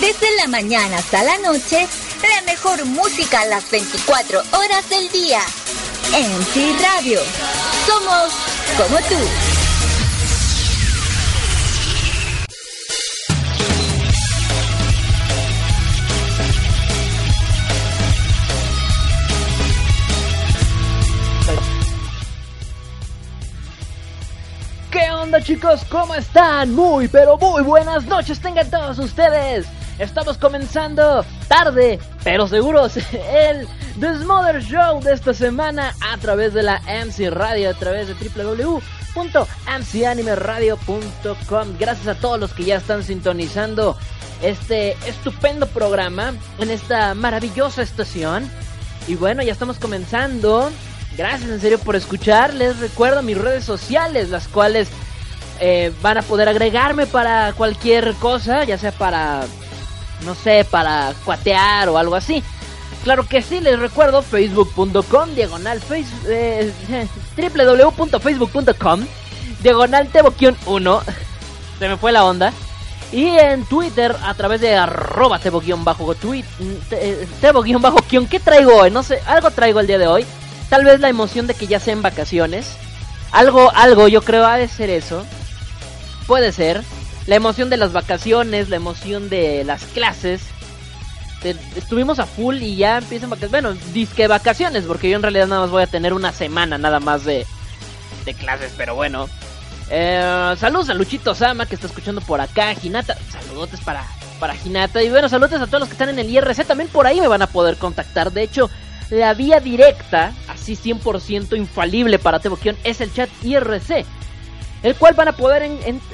Desde la mañana hasta la noche, la mejor música a las 24 horas del día. MC Radio. Somos como tú. ¿Qué onda chicos? ¿Cómo están? Muy pero muy buenas noches tengan todos ustedes. Estamos comenzando tarde, pero seguros, el The Smother Show de esta semana a través de la MC Radio, a través de www.mcanimeradio.com. Gracias a todos los que ya están sintonizando este estupendo programa en esta maravillosa estación. Y bueno, ya estamos comenzando. Gracias en serio por escuchar. Les recuerdo mis redes sociales, las cuales eh, van a poder agregarme para cualquier cosa, ya sea para no sé, para cuatear o algo así. Claro que sí, les recuerdo facebook.com, diagonal face, eh, www.facebook.com, diagonal teboquion 1, se me fue la onda. Y en Twitter a través de arroba tebo-bajo tweet, tebo-bajo ¿qué traigo hoy? No sé, algo traigo el día de hoy. Tal vez la emoción de que ya sea en vacaciones. Algo, algo, yo creo ha de ser eso. Puede ser la emoción de las vacaciones, la emoción de las clases. Estuvimos a full y ya empiezan vacaciones. Bueno, disque vacaciones, porque yo en realidad nada más voy a tener una semana nada más de, de clases, pero bueno. Eh, saludos a Luchito Sama que está escuchando por acá, Ginata. Saludotes para, para Ginata. Y bueno, saludos a todos los que están en el IRC. También por ahí me van a poder contactar. De hecho, la vía directa, así 100% infalible para Teboquión, es el chat IRC el cual van a poder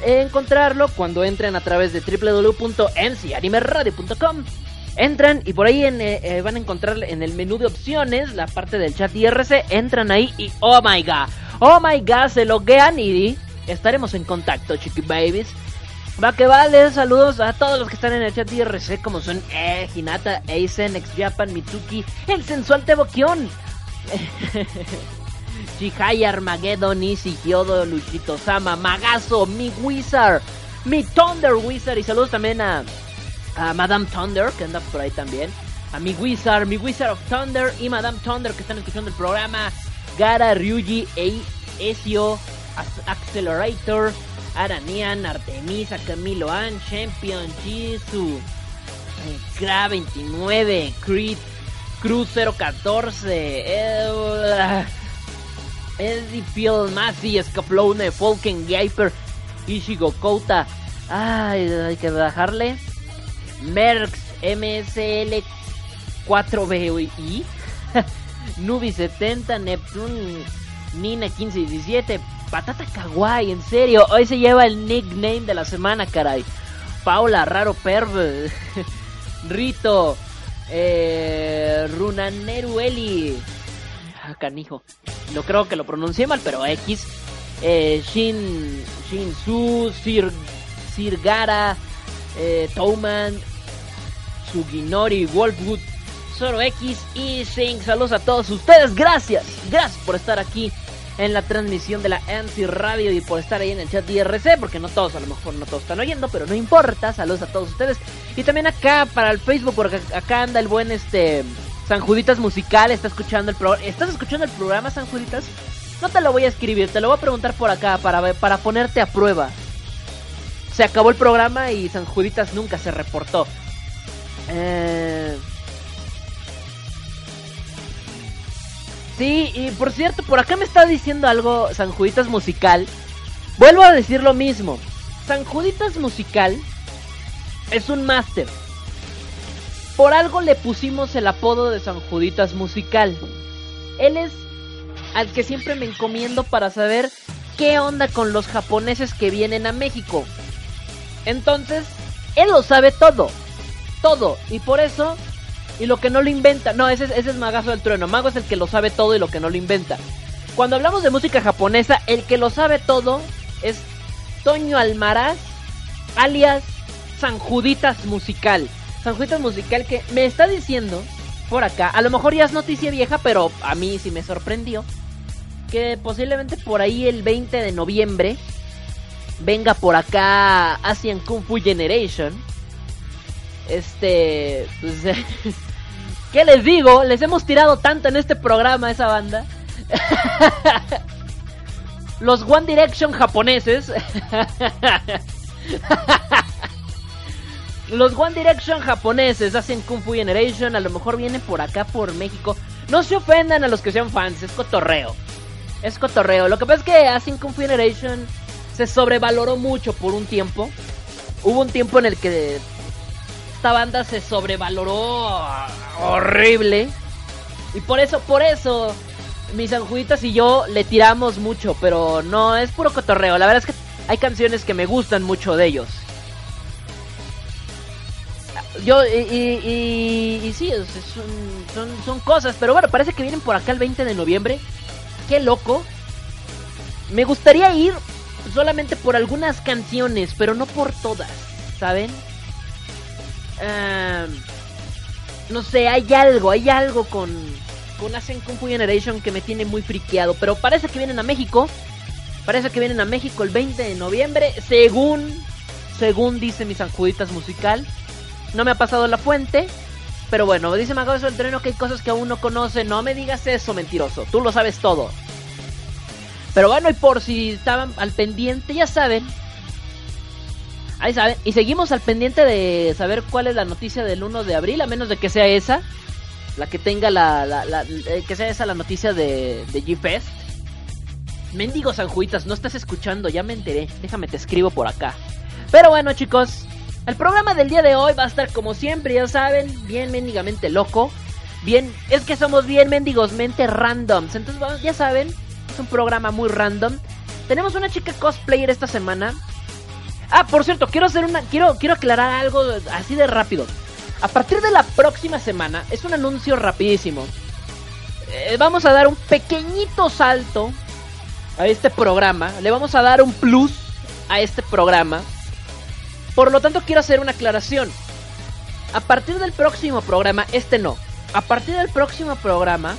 encontrarlo cuando entren a través de www.mcanimeradio.com. Entran y por ahí eh, eh, van a encontrar en el menú de opciones la parte del chat IRC. Entran ahí y oh my god, oh my god, se loguean y estaremos en contacto, chiqui babies. Va que vale, saludos a todos los que están en el chat IRC, como son eh, Hinata, Aizen, Ex Japan, Mituki, el sensual Tebokion. Chihaya, Armageddon, Easy, Hyodo, Luchito Sama, Magazo, mi Wizard, mi Thunder Wizard. Y saludos también a, Madame Thunder, que anda por ahí también. A mi Wizard, mi Wizard of Thunder y Madame Thunder, que están escuchando el programa. Gara, Ryuji, e Ezio, Accelerator, Aranian, Artemisa, Camilo An, Champion, Jisoo, Kra 29, Creed, Cruz 014, eh, Eddie Phil Masi, Escaflowne, Falken Geiper, Ishigo Kouta. Ay, hay que bajarle. Merx, MSL 4BI. Nubi 70, Neptune, Nina 1517. Patata Kawaii, en serio. Hoy se lleva el nickname de la semana, caray. Paula, Raro Perv. Rito. Eh, Runanerueli. Ah, canijo. No creo que lo pronuncié mal, pero X. Eh, Shin, Shinsu, Sir, Sirgara, eh, Touman, Suginori, Wolfwood, Zoro X y Sing. Saludos a todos ustedes. Gracias, gracias por estar aquí en la transmisión de la MC Radio y por estar ahí en el chat IRC, porque no todos, a lo mejor no todos están oyendo, pero no importa. Saludos a todos ustedes. Y también acá para el Facebook, porque acá anda el buen este San Juditas Musical está escuchando el programa. ¿Estás escuchando el programa, San Juditas? No te lo voy a escribir, te lo voy a preguntar por acá para, para ponerte a prueba. Se acabó el programa y San Juditas nunca se reportó. Eh... Sí, y por cierto, por acá me está diciendo algo San Juditas Musical. Vuelvo a decir lo mismo. San Juditas Musical es un máster por algo le pusimos el apodo de San Juditas Musical. Él es al que siempre me encomiendo para saber qué onda con los japoneses que vienen a México. Entonces, él lo sabe todo. Todo. Y por eso, y lo que no lo inventa. No, ese, ese es Magazo del Trueno. Mago es el que lo sabe todo y lo que no lo inventa. Cuando hablamos de música japonesa, el que lo sabe todo es Toño Almaraz, alias San Juditas Musical. San Musical que me está diciendo por acá, a lo mejor ya es noticia vieja, pero a mí sí me sorprendió, que posiblemente por ahí el 20 de noviembre venga por acá Asian Kung Fu Generation. Este, pues, ¿qué les digo? Les hemos tirado tanto en este programa a esa banda. Los One Direction japoneses. Los One Direction japoneses hacen Kung Fu Generation. A lo mejor vienen por acá, por México. No se ofendan a los que sean fans, es cotorreo. Es cotorreo. Lo que pasa es que hacen Kung Fu Generation se sobrevaloró mucho por un tiempo. Hubo un tiempo en el que esta banda se sobrevaloró horrible. Y por eso, por eso, mis anjuditas y yo le tiramos mucho. Pero no, es puro cotorreo. La verdad es que hay canciones que me gustan mucho de ellos. Yo, y, y, y, sí, son, son, cosas, pero bueno, parece que vienen por acá el 20 de noviembre. Qué loco. Me gustaría ir solamente por algunas canciones, pero no por todas, ¿saben? no sé, hay algo, hay algo con, con Asen Kung Fu Generation que me tiene muy friqueado, pero parece que vienen a México. Parece que vienen a México el 20 de noviembre, según, según dice mis anjuditas musical. No me ha pasado la fuente. Pero bueno, dice Magazo el Treno que hay cosas que aún no conoce. No me digas eso, mentiroso. Tú lo sabes todo. Pero bueno, y por si estaban al pendiente, ya saben. Ahí saben. Y seguimos al pendiente de saber cuál es la noticia del 1 de abril, a menos de que sea esa. La que tenga la. eh, que sea esa la noticia de, de G-Fest. Mendigos Sanjuitas, no estás escuchando, ya me enteré. Déjame te escribo por acá. Pero bueno, chicos, el programa del día de hoy va a estar como siempre, ya saben, bien mendigamente loco. Bien, es que somos bien mendigos, mente randoms. Entonces, ya saben, es un programa muy random. Tenemos una chica cosplayer esta semana. Ah, por cierto, quiero hacer una quiero quiero aclarar algo así de rápido. A partir de la próxima semana es un anuncio rapidísimo. Eh, vamos a dar un pequeñito salto a este programa. Le vamos a dar un plus a este programa por lo tanto, quiero hacer una aclaración. A partir del próximo programa, este no. A partir del próximo programa,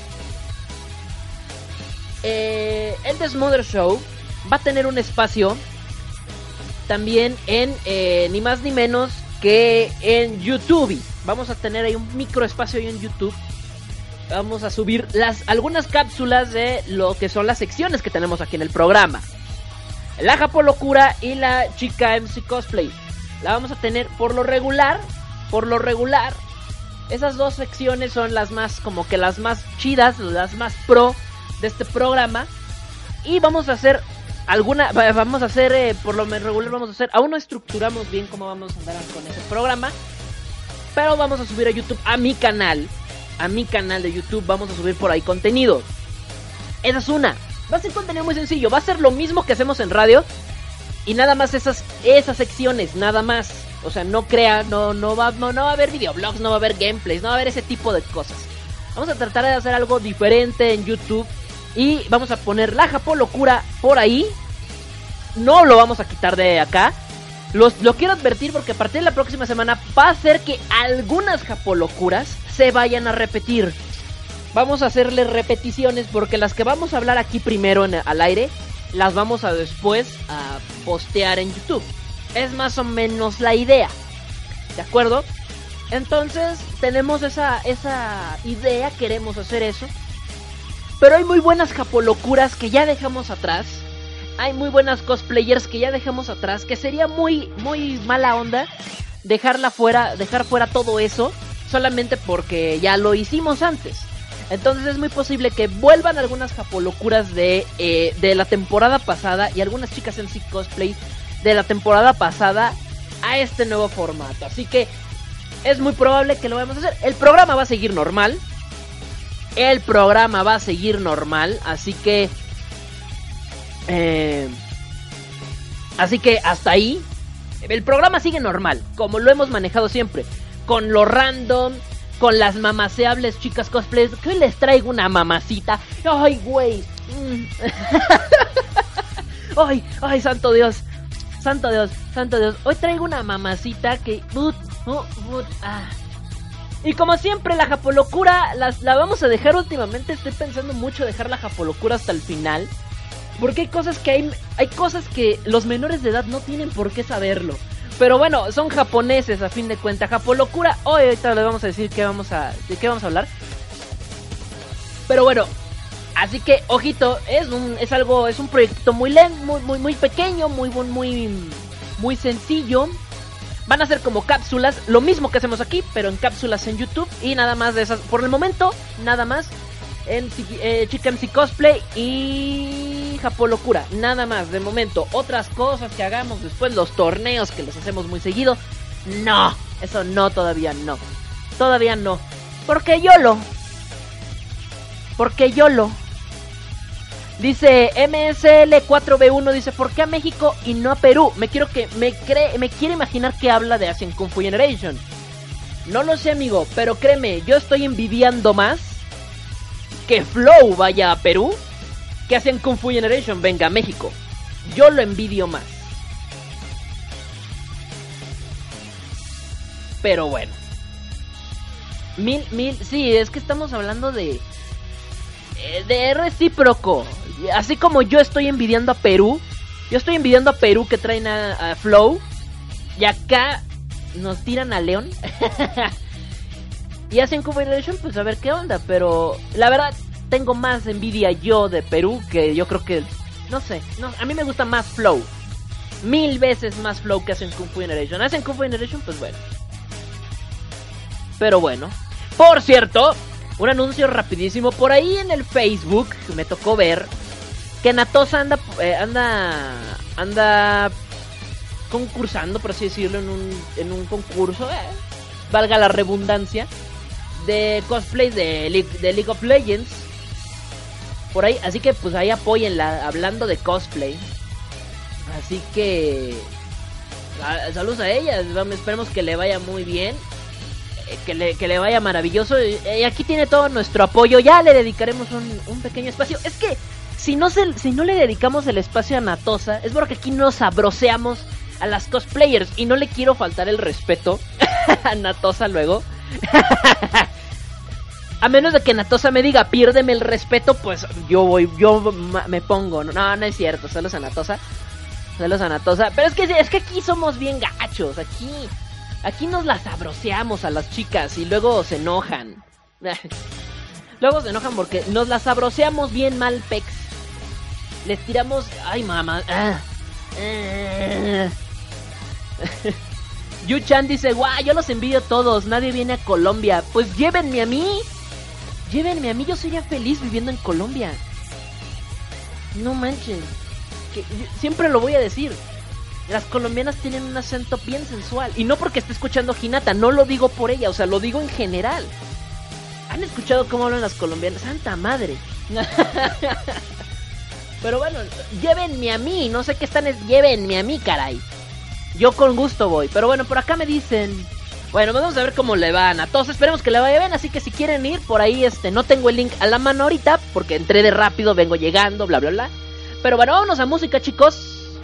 eh, el Desmother Show va a tener un espacio también en eh, ni más ni menos que en YouTube. Vamos a tener ahí un micro espacio ahí en YouTube. Vamos a subir las algunas cápsulas de lo que son las secciones que tenemos aquí en el programa. La Japo Locura y la chica MC Cosplay la vamos a tener por lo regular, por lo regular. Esas dos secciones son las más, como que las más chidas, las más pro de este programa. Y vamos a hacer alguna, vamos a hacer, eh, por lo regular vamos a hacer, aún no estructuramos bien cómo vamos a andar con ese programa. Pero vamos a subir a YouTube, a mi canal, a mi canal de YouTube, vamos a subir por ahí contenido. Esa es una. Va a ser contenido muy sencillo, va a ser lo mismo que hacemos en radio, y nada más esas, esas secciones, nada más. O sea, no crea, no, no, va, no, va a haber videoblogs, no va a haber gameplays, no va a haber ese tipo de cosas. Vamos a tratar de hacer algo diferente en YouTube. Y vamos a poner la Japón Locura por ahí. No lo vamos a quitar de acá. Los, lo quiero advertir porque a partir de la próxima semana va a ser que algunas Japolocuras se vayan a repetir. Vamos a hacerle repeticiones porque las que vamos a hablar aquí primero en, al aire las vamos a después a postear en YouTube. Es más o menos la idea. ¿De acuerdo? Entonces tenemos esa, esa idea, queremos hacer eso. Pero hay muy buenas japolocuras que ya dejamos atrás. Hay muy buenas cosplayers que ya dejamos atrás. Que sería muy, muy mala onda dejarla fuera, dejar fuera todo eso. Solamente porque ya lo hicimos antes. Entonces es muy posible que vuelvan algunas japolocuras de, eh, de la temporada pasada y algunas chicas en sí cosplay de la temporada pasada a este nuevo formato. Así que es muy probable que lo vayamos a hacer. El programa va a seguir normal. El programa va a seguir normal. Así que... Eh, así que hasta ahí. El programa sigue normal. Como lo hemos manejado siempre. Con lo random con las mamaseables chicas cosplays. Que les traigo una mamacita. Ay, güey. Mm. ay, ay, santo Dios. Santo Dios, santo Dios. Hoy traigo una mamacita que... Ah. Y como siempre, la japolocura las, la vamos a dejar últimamente. Estoy pensando mucho dejar la japolocura hasta el final. Porque hay cosas que hay, hay cosas que los menores de edad no tienen por qué saberlo. Pero bueno, son japoneses a fin de cuentas. Japolocura. Hoy ahorita les vamos a decir qué vamos a, de qué vamos a hablar. Pero bueno, así que ojito, es un es algo es un proyecto muy lento, muy muy muy pequeño, muy muy muy sencillo. Van a ser como cápsulas, lo mismo que hacemos aquí, pero en cápsulas en YouTube y nada más de esas. Por el momento, nada más en eh, Chicken Cosplay y Japolocura. Nada más, de momento. Otras cosas que hagamos después, los torneos que los hacemos muy seguido. No, eso no, todavía no. Todavía no. Porque yo lo. Porque yo lo. Dice MSL4B1 dice, ¿por qué a México y no a Perú? Me quiero que me cree, me quiere imaginar que habla de Asian Kung Fu Generation. No lo sé, amigo, pero créeme, yo estoy envidiando más que Flow vaya a Perú que hacen Kung Fu Generation venga a México. Yo lo envidio más. Pero bueno. Mil, mil, sí, es que estamos hablando de... Eh, de recíproco. Así como yo estoy envidiando a Perú. Yo estoy envidiando a Perú que traen a, Flow. Y acá nos tiran a León. y hacen Generation, pues a ver qué onda. Pero la verdad, tengo más envidia yo de Perú que yo creo que. No sé, a mí me gusta más Flow. Mil veces más Flow que hacen Kung Fu Generation. Hacen Kung Fu Generation, pues bueno. Pero bueno. Por cierto, un anuncio rapidísimo. Por ahí en el Facebook me tocó ver que Natosa anda, eh, anda, anda concursando, por así decirlo, en un, en un concurso, eh, valga la redundancia, de cosplay de League of Legends. Por ahí, así que pues ahí apoyenla, hablando de cosplay. Así que... Saludos a ella, esperemos que le vaya muy bien. Eh, que le, que le vaya maravilloso. Y aquí tiene todo nuestro apoyo. Ya le dedicaremos un, un pequeño espacio. Es que si no, se, si no le dedicamos el espacio a Natosa, es porque aquí nos abroceamos a las cosplayers. Y no le quiero faltar el respeto a Natosa luego. a menos de que Natosa me diga, piérdeme el respeto, pues yo voy, yo me pongo. No, no es cierto, saludos a Natosa. Saludos a Natosa. Pero es que, es que aquí somos bien gachos. Aquí, aquí nos las abroceamos a las chicas y luego se enojan. luego se enojan porque nos las abroceamos bien mal, pex. Les tiramos. Ay, mamá. Ah. Yu-chan dice, guau, yo los envidio a todos, nadie viene a Colombia. Pues llévenme a mí. Llévenme a mí, yo sería feliz viviendo en Colombia. No manches. Que, siempre lo voy a decir. Las colombianas tienen un acento bien sensual. Y no porque esté escuchando Hinata, no lo digo por ella, o sea, lo digo en general. ¿Han escuchado cómo hablan las colombianas? ¡Santa madre! Pero bueno, llévenme a mí, no sé qué están, es llévenme a mí, caray. Yo con gusto voy. Pero bueno, por acá me dicen. Bueno, vamos a ver cómo le van a todos. Esperemos que le vaya bien. Así que si quieren ir por ahí, este, no tengo el link a la mano ahorita. Porque entré de rápido, vengo llegando, bla, bla, bla. Pero bueno, vámonos a música, chicos.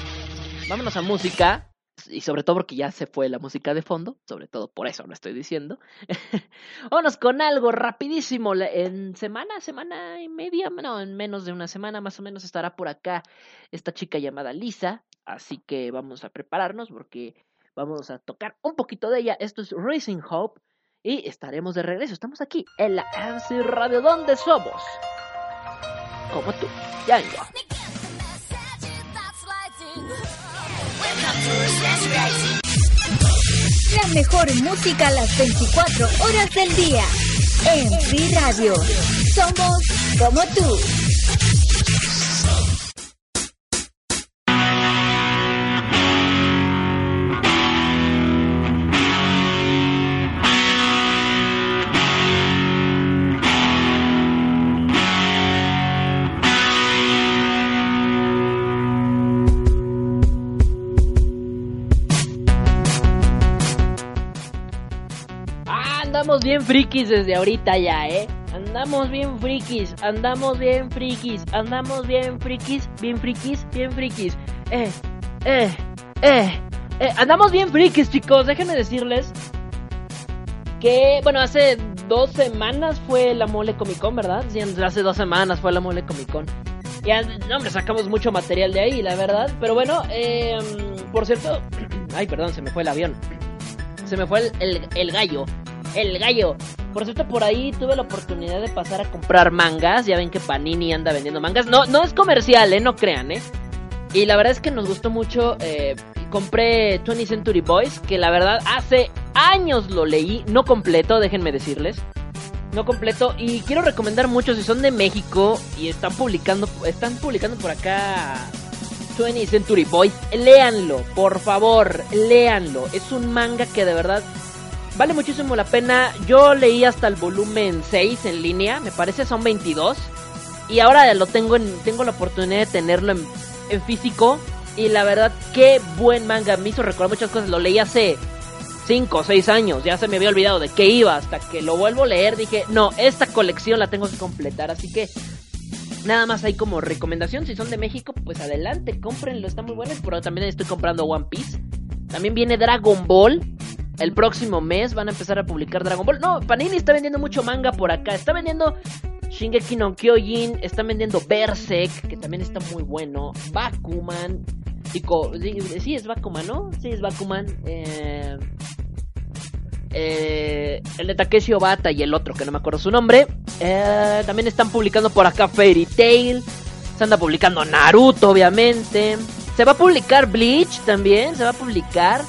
Vámonos a música. Y sobre todo porque ya se fue la música de fondo. Sobre todo por eso lo estoy diciendo. vámonos con algo rapidísimo. En semana, semana y media. No, en menos de una semana más o menos estará por acá esta chica llamada Lisa. Así que vamos a prepararnos porque vamos a tocar un poquito de ella. Esto es Racing Hope y estaremos de regreso. Estamos aquí en la MC Radio donde somos como tú. Ya. La mejor música a las 24 horas del día. En Free Radio. Somos como tú. Andamos bien frikis desde ahorita ya, ¿eh? Andamos bien frikis, andamos bien frikis, andamos bien frikis, bien frikis, bien frikis. Eh, eh, eh, eh, andamos bien frikis, chicos. Déjenme decirles que, bueno, hace dos semanas fue la Mole Comic Con, ¿verdad? Sí, hace dos semanas fue la Mole Comic Con. Y, hombre, sacamos mucho material de ahí, la verdad. Pero bueno, eh, por cierto, Ay, perdón, se me fue el avión. Se me fue el, el, gallo. El gallo. Por cierto, por ahí tuve la oportunidad de pasar a comprar mangas. Ya ven que Panini anda vendiendo mangas. No, no es comercial, ¿eh? No crean, ¿eh? Y la verdad es que nos gustó mucho. Eh, compré 20 Century Boys, que la verdad hace años lo leí. No completo, déjenme decirles. No completo. Y quiero recomendar mucho si son de México y están publicando, están publicando por acá 20 Century Boys, léanlo, por favor, léanlo. Es un manga que de verdad vale muchísimo la pena. Yo leí hasta el volumen 6 en línea, me parece son 22. Y ahora lo tengo en, tengo la oportunidad de tenerlo en, en físico. Y la verdad, qué buen manga. Me hizo recordar muchas cosas. Lo leí hace 5 o 6 años. Ya se me había olvidado de qué iba. Hasta que lo vuelvo a leer, dije, no, esta colección la tengo que completar. Así que Nada más hay como recomendación, si son de México, pues adelante, cómprenlo, está muy bueno. Pero también estoy comprando One Piece. También viene Dragon Ball. El próximo mes van a empezar a publicar Dragon Ball. No, Panini está vendiendo mucho manga por acá. Está vendiendo Shingeki no Kyojin. Está vendiendo Berserk, que también está muy bueno. Bakuman. sí, es Bakuman, ¿no? Sí, es Bakuman. Eh, eh, el de Takeshi Obata y el otro, que no me acuerdo su nombre. Eh, también están publicando por acá Fairy Tail. Se anda publicando Naruto, obviamente. Se va a publicar Bleach también. Se va a publicar.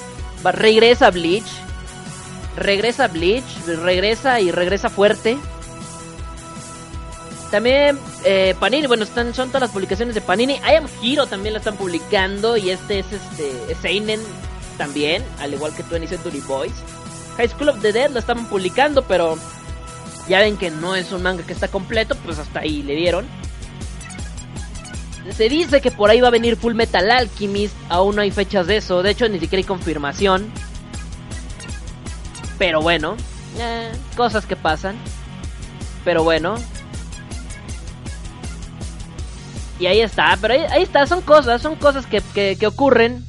Regresa Bleach. Regresa Bleach. Regresa y regresa fuerte. También eh, Panini, bueno, están, son todas las publicaciones de Panini. I Am Hero también lo están publicando. Y este es este Seinen también, al igual que 20 Century Boys. High School of the Dead lo estaban publicando, pero ya ven que no es un manga que está completo, pues hasta ahí le dieron. Se dice que por ahí va a venir Full Metal Alchemist, aún no hay fechas de eso, de hecho ni siquiera hay confirmación. Pero bueno, eh, cosas que pasan. Pero bueno. Y ahí está, pero ahí, está, son cosas, son cosas que, que ocurren.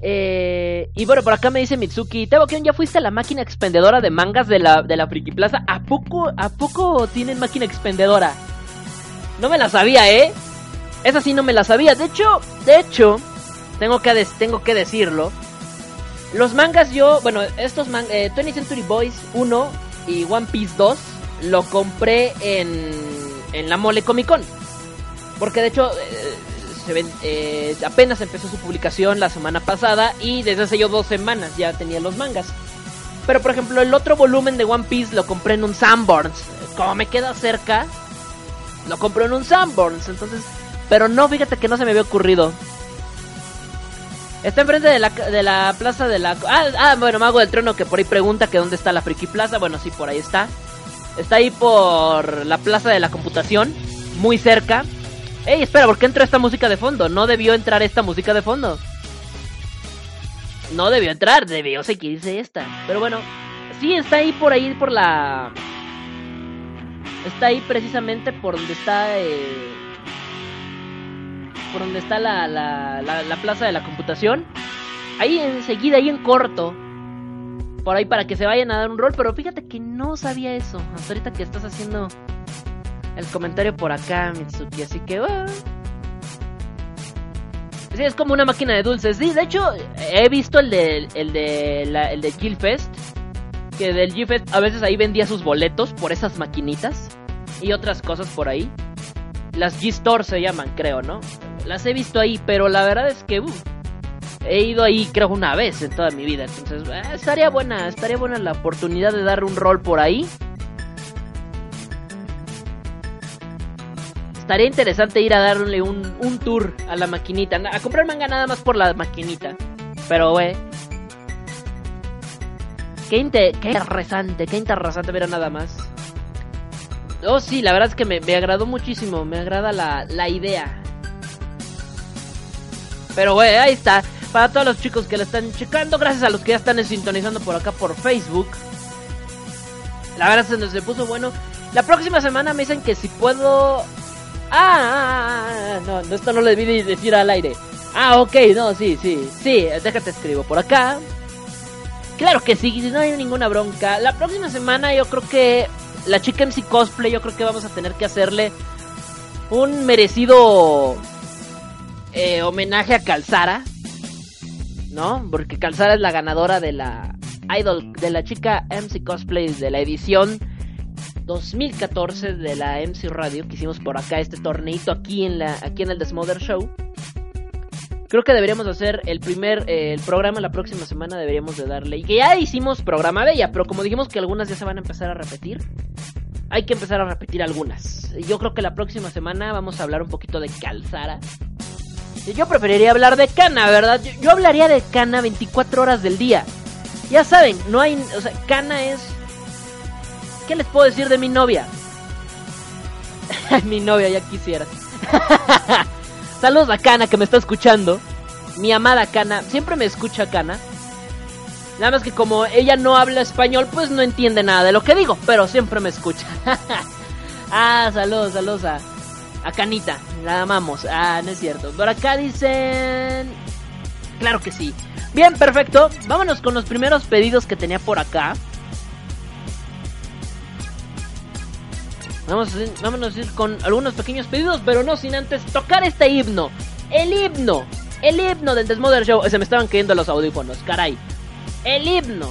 Eh, y bueno, por acá me dice Mitsuki, Tebo ya fuiste a la máquina expendedora de mangas de la, de la Friki Plaza. ¿A poco, ¿A poco tienen máquina expendedora? No me la sabía, ¿eh? Esa sí no me la sabía. De hecho, de hecho, tengo que, tengo que decirlo. Los mangas yo, bueno, estos mangas, eh, 20 Century Boys 1 y One Piece 2 lo compré en, en la Mole Comic Con. Porque de hecho, eh, eh, apenas empezó su publicación la semana pasada y desde hace yo dos semanas ya tenía los mangas. Pero por ejemplo, el otro volumen de One Piece lo compré en un Sanborns. Como me queda cerca, lo compré en un Sanborns. Entonces, pero no, fíjate que no se me había ocurrido. Está enfrente de la, de la plaza de la... Ah, ah, bueno, Mago del Trono que por ahí pregunta que dónde está la Friki Plaza. Bueno, sí, por ahí está. Está ahí por la plaza de la computación, muy cerca. Ey, espera, ¿por qué entró esta música de fondo? No debió entrar esta música de fondo. No debió entrar, debió seguirse esta. Pero bueno, sí, está ahí por ahí, por la... Está ahí precisamente por donde está... Eh... Por donde está la, la, la, plaza de la computación. Ahí enseguida, ahí en corto. Por ahí para que se vayan a dar un rol. Pero fíjate que no sabía eso. Hasta ahorita que estás haciendo el comentario por acá, Mitsuki. Así que, uh... Sí, es como una máquina de dulces. Sí, de hecho, he visto el de, el de, el de Gilfest. Que del Gilfest a veces ahí vendía sus boletos por esas maquinitas. Y otras cosas por ahí. Las G-Store se llaman, creo, ¿no? Las he visto ahí, pero la verdad es que uh, he ido ahí creo una vez en toda mi vida. Entonces, eh, estaría buena, estaría buena la oportunidad de dar un rol por ahí. estaría interesante ir a darle un, tour a la maquinita. A comprar manga nada más por la maquinita. Pero, güey. Qué, interesante, qué interesante ver nada más. Oh, sí, la verdad es que me, agradó muchísimo. Me agrada la, la idea. Pero, güey, ahí está. Para todos los chicos que la están checando, gracias a los que ya están sintonizando por acá por Facebook. La verdad es que se puso bueno. La próxima semana me dicen que si puedo Ah, no, esto no lo debí decir al aire. Ah, ok, no, sí, sí, sí, déjate escribo por acá. Claro que sí, no hay ninguna bronca. La próxima semana yo creo que la chica MC Cosplay, yo creo que vamos a tener que hacerle un merecido eh, homenaje a Calzara. ¿no? Porque Calzara es la ganadora de la Idol, de la chica MC Cosplay de la edición 2014 de la MC Radio que hicimos por acá este torneito aquí en la aquí en el Desmother Show. Creo que deberíamos hacer el primer eh, el programa la próxima semana deberíamos de darle y que ya hicimos programa de ella, pero como dijimos que algunas ya se van a empezar a repetir, hay que empezar a repetir algunas. Yo creo que la próxima semana vamos a hablar un poquito de Calzara. Yo preferiría hablar de Cana, ¿verdad? Yo, hablaría de Cana 24 horas del día. Ya saben, no hay, o sea, Cana es ¿Qué les puedo decir de mi novia? mi novia, ya quisieras. Saludos a Cana que me está escuchando. Mi amada Cana. Siempre me escucha Cana. Nada más que como ella no habla español, pues no entiende nada de lo que digo. Pero siempre me escucha. ah, saludos, saludos a, a Canita. La amamos. Ah, no es cierto. Por acá dicen... Claro que sí. Bien, perfecto. Vámonos con los primeros pedidos que tenía por acá. Vamos vámonos a ir con algunos pequeños pedidos, pero no sin antes tocar este himno. El himno. El himno del Desmother Show. Se me estaban cayendo los audífonos, caray. El himno.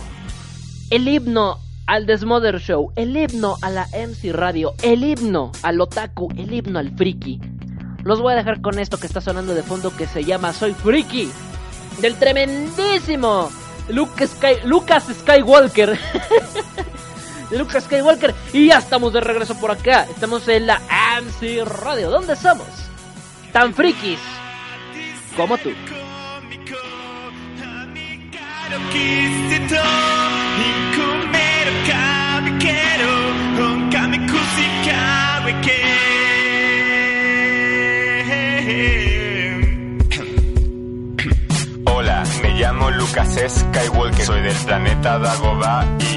El himno al Desmother Show. El himno a la MC Radio. El himno al Otaku. El himno al Friki. Los voy a dejar con esto que está sonando de fondo que se llama Soy Friki. Del tremendísimo Lucas Skywalker. Lucas Skywalker. Y ya estamos de regreso por acá. Estamos en la AMC Radio. ¿Dónde somos? Tan frikis como tú. Hola, me llamo Lucas Skywalker, soy del planeta Dagobah y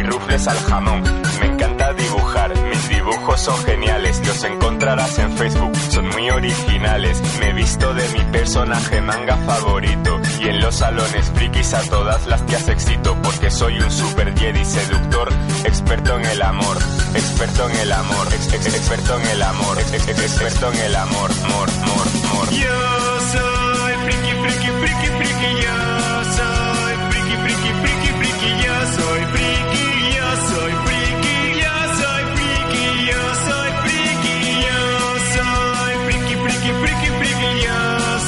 rufles al jamón. Me encanta dibujar, mis dibujos son geniales, los encontrarás en Facebook, son muy originales. Me visto de mi personaje manga favorito y en los salones frikis a todas las tías excito porque soy un super Jedi seductor, experto en el amor, experto en el amor, ex, ex, experto en el amor, ex, ex, experto en el amor, mor, mor, mor. Yo soy friki, friki, friki, friki, yo soy friki, friki, friki, friki, yo soy friki, soy friki, yo soy yo soy friki, yo soy friki, friki, friki, friki, yo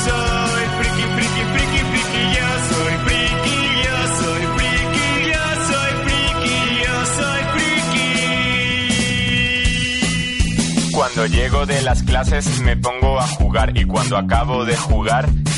soy friki, friki, friki, yo soy friki, yo soy friki, yo soy friki, yo soy friki. Cuando llego de las clases me pongo a jugar y cuando acabo de jugar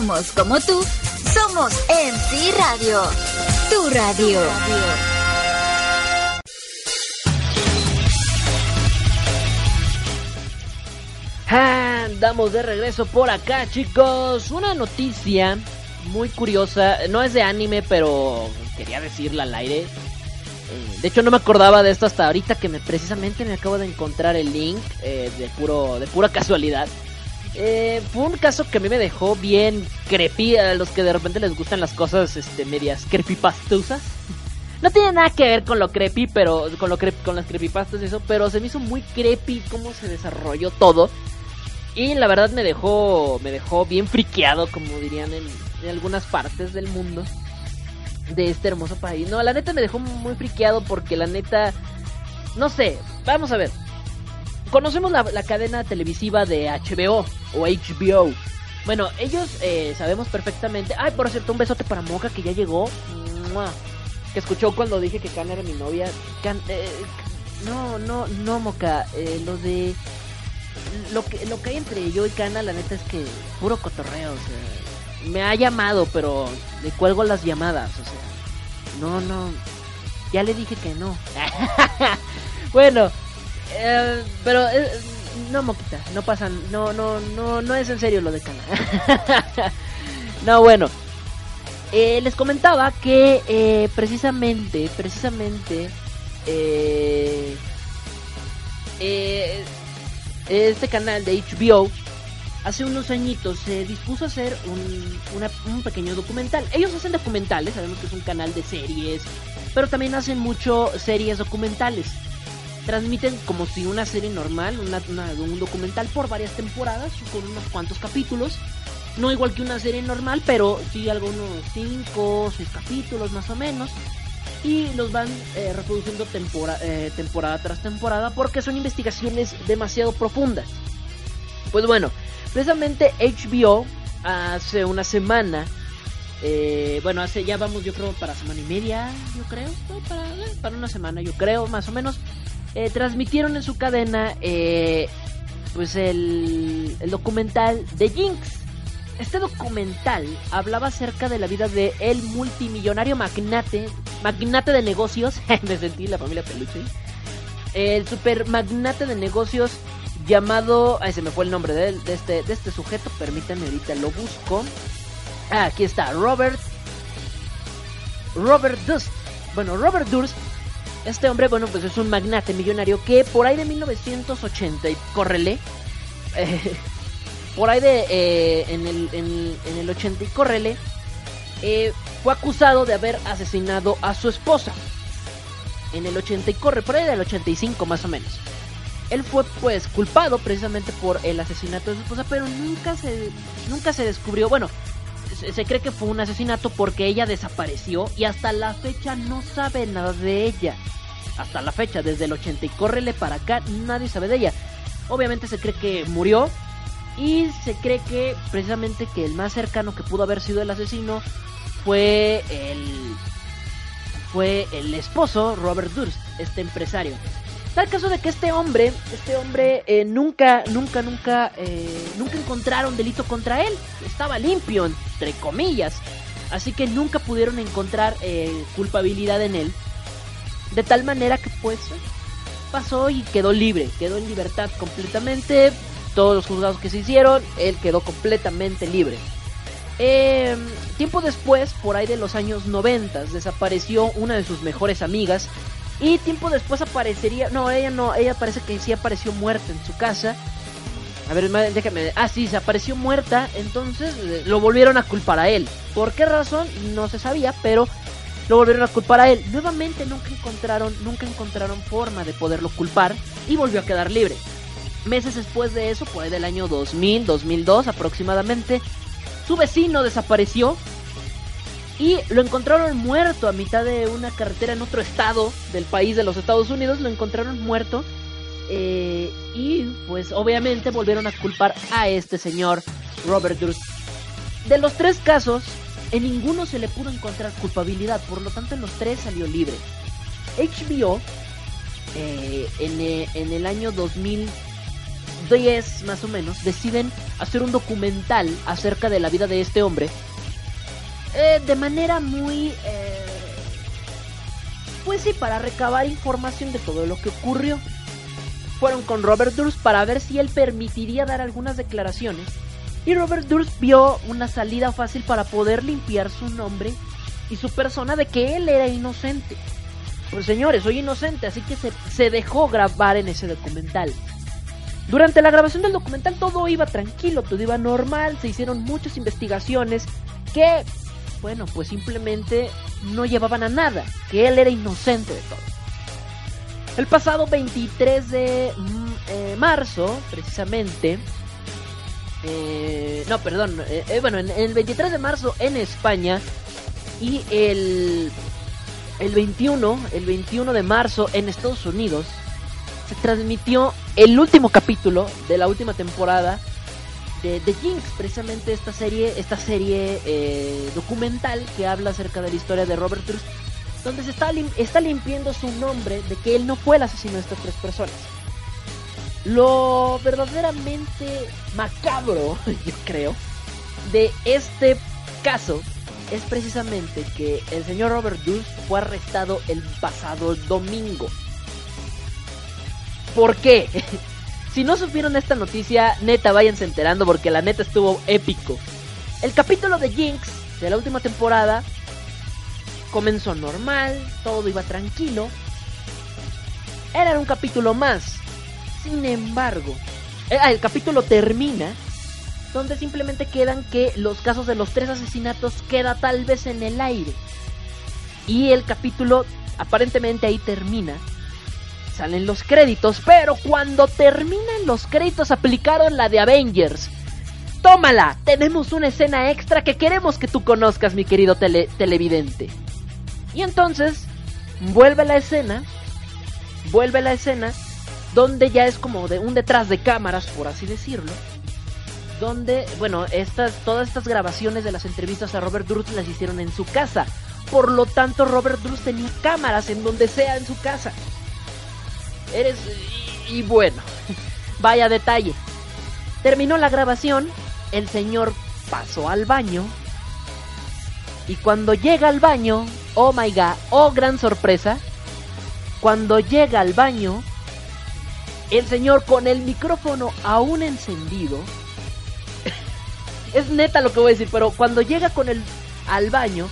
Somos como tú, somos MC Radio. Tu radio. Andamos de regreso por acá, chicos. Una noticia muy curiosa. No es de anime, pero quería decirla al aire. Eh, De hecho, no me acordaba de esto hasta ahorita que me precisamente me acabo de encontrar el link eh, de puro de pura casualidad. Eh, fue un caso que a mí me dejó bien creepy a los que de repente les gustan las cosas este medias creepypastosas. No tiene nada que ver con lo creepy, pero con lo cre- con las creepypastas y eso, pero se me hizo muy creepy cómo se desarrolló todo. Y la verdad me dejó me dejó bien friqueado, como dirían en, en algunas partes del mundo de este hermoso país. No, la neta me dejó muy friqueado porque la neta no sé, vamos a ver. Conocemos la, cadena televisiva de HBO o HBO. Bueno, ellos eh, sabemos perfectamente. Ay, por cierto, un besote para Moca que ya llegó. Que escuchó cuando dije que Kana era mi novia. Can- eh, no, no, no, Moca. eh, lo de. Lo que, lo que hay entre yo y Kana, la neta es que puro cotorreo. O sea, me ha llamado, pero le cuelgo las llamadas. O sea, no, no. Ya le dije que no. bueno, eh, pero eh, no, Moquita, no pasa, no, no, no, no es en serio lo de Cana. no, bueno, eh, les comentaba que eh, precisamente, precisamente, este canal de HBO hace unos añitos se dispuso a hacer un, una- un pequeño documental. Ellos hacen documentales, sabemos que es un canal de series, pero también hacen mucho series documentales. Transmiten como si una serie normal, una- una- un documental por varias temporadas, con unos cuantos capítulos. No igual que una serie normal, pero sí algunos 5 o 6 capítulos más o menos. Y los van eh, reproduciendo eh, temporada tras temporada porque son investigaciones demasiado profundas. Pues bueno, precisamente HBO hace una semana, eh, bueno, hace ya vamos yo creo para semana y media, yo creo, eh, para una semana yo creo, más o menos, eh, transmitieron en su cadena eh, pues el, documental de Jinx. Este documental hablaba acerca de la vida de el multimillonario magnate, magnate de negocios, me sentí la familia peluche, el super magnate de negocios llamado, ay se me fue el nombre de, de este, de este sujeto, permítanme ahorita lo busco. Ah, aquí está, Robert, Robert Durst. Bueno, Robert Durst, este hombre, bueno, pues es un magnate millonario que por ahí de 1980, y córrele, eh, por ahí de eh, en, el, en, el 80 y córrele, eh, fue acusado de haber asesinado a su esposa. En el 80 y corre, por ahí del 85 más o menos. Él fue pues culpado precisamente por el asesinato de su esposa, pero nunca se nunca se descubrió, bueno, se, cree que fue un asesinato porque ella desapareció y hasta la fecha no sabe nada de ella. Hasta la fecha, desde el 80 y córrele para acá, nadie sabe de ella. Obviamente se cree que murió y se cree que precisamente que el más cercano que pudo haber sido el asesino fue el fue el esposo Robert Durst, este empresario. Tal caso de que este hombre, este hombre eh, nunca, nunca, nunca, eh, nunca encontraron delito contra él. Estaba limpio, entre comillas. Así que nunca pudieron encontrar eh, culpabilidad en él. De tal manera que pues pasó y quedó libre, quedó en libertad completamente. Todos los juzgados que se hicieron, él quedó completamente libre. Eh, tiempo después, por ahí de los años 90, desapareció una de sus mejores amigas. Y tiempo después aparecería. No, ella no, ella parece que sí apareció muerta en su casa. A ver, déjame. Ah, sí, se apareció muerta. Entonces eh, lo volvieron a culpar a él. ¿Por qué razón? No se sabía, pero lo volvieron a culpar a él. Nuevamente nunca encontraron, nunca encontraron forma de poderlo culpar. Y volvió a quedar libre. Meses después de eso, por ahí del año 2000, 2002 aproximadamente, su vecino desapareció y lo encontraron muerto a mitad de una carretera en otro estado del país de los Estados Unidos. Lo encontraron muerto. eh, y pues obviamente volvieron a culpar a este señor Robert Durst. De los tres casos, en ninguno se le pudo encontrar culpabilidad. Por lo tanto, en los tres salió libre. HBO eh, en, eh, en el año 2000 2010 más o menos, deciden hacer un documental acerca de la vida de este hombre. Eh, de manera muy... eh, pues sí, para recabar información de todo lo que ocurrió. Fueron con Robert Durst para ver si él permitiría dar algunas declaraciones. Y Robert Durst vio una salida fácil para poder limpiar su nombre y su persona de que él era inocente. Pues señores, soy inocente, así que se, se dejó grabar en ese documental. Durante la grabación del documental todo iba tranquilo, todo iba normal, se hicieron muchas investigaciones que, bueno, pues simplemente no llevaban a nada, que él era inocente de todo. El pasado 23 de mm, eh, marzo, precisamente, eh, no, perdón, eh, eh, bueno, en, el 23 de marzo en España y el, el 21, el 21 de marzo en Estados Unidos, se transmitió el último capítulo de la última temporada de, de Jinx, precisamente esta serie, esta serie eh, documental que habla acerca de la historia de Robert Durst, donde se está, lim- está limpiando su nombre de que él no fue el asesino de estas tres personas. Lo verdaderamente macabro, yo creo, de este caso es precisamente que el señor Robert Durst fue arrestado el pasado domingo. ¿Por qué? si no supieron esta noticia, neta, váyanse enterando porque la neta estuvo épico. El capítulo de Jinx de la última temporada comenzó normal, todo iba tranquilo. Era un capítulo más. Sin embargo, eh, ah, el capítulo termina donde simplemente quedan que los casos de los tres asesinatos queda tal vez en el aire. Y el capítulo aparentemente ahí termina. Salen los créditos, pero cuando terminan los créditos aplicaron la de Avengers. Tómala, tenemos una escena extra que queremos que tú conozcas, mi querido tele- televidente. Y entonces, vuelve la escena, vuelve la escena, donde ya es como de un detrás de cámaras, por así decirlo. Donde, bueno, estas, todas estas grabaciones de las entrevistas a Robert Durst las hicieron en su casa. Por lo tanto, Robert Durst tenía cámaras en donde sea en su casa. Eres... Y, bueno, vaya detalle. Terminó la grabación, el señor pasó al baño. Y cuando llega al baño, oh my god, oh gran sorpresa. Cuando llega al baño, el señor con el micrófono aún encendido. es neta lo que voy a decir, pero cuando llega con el al baño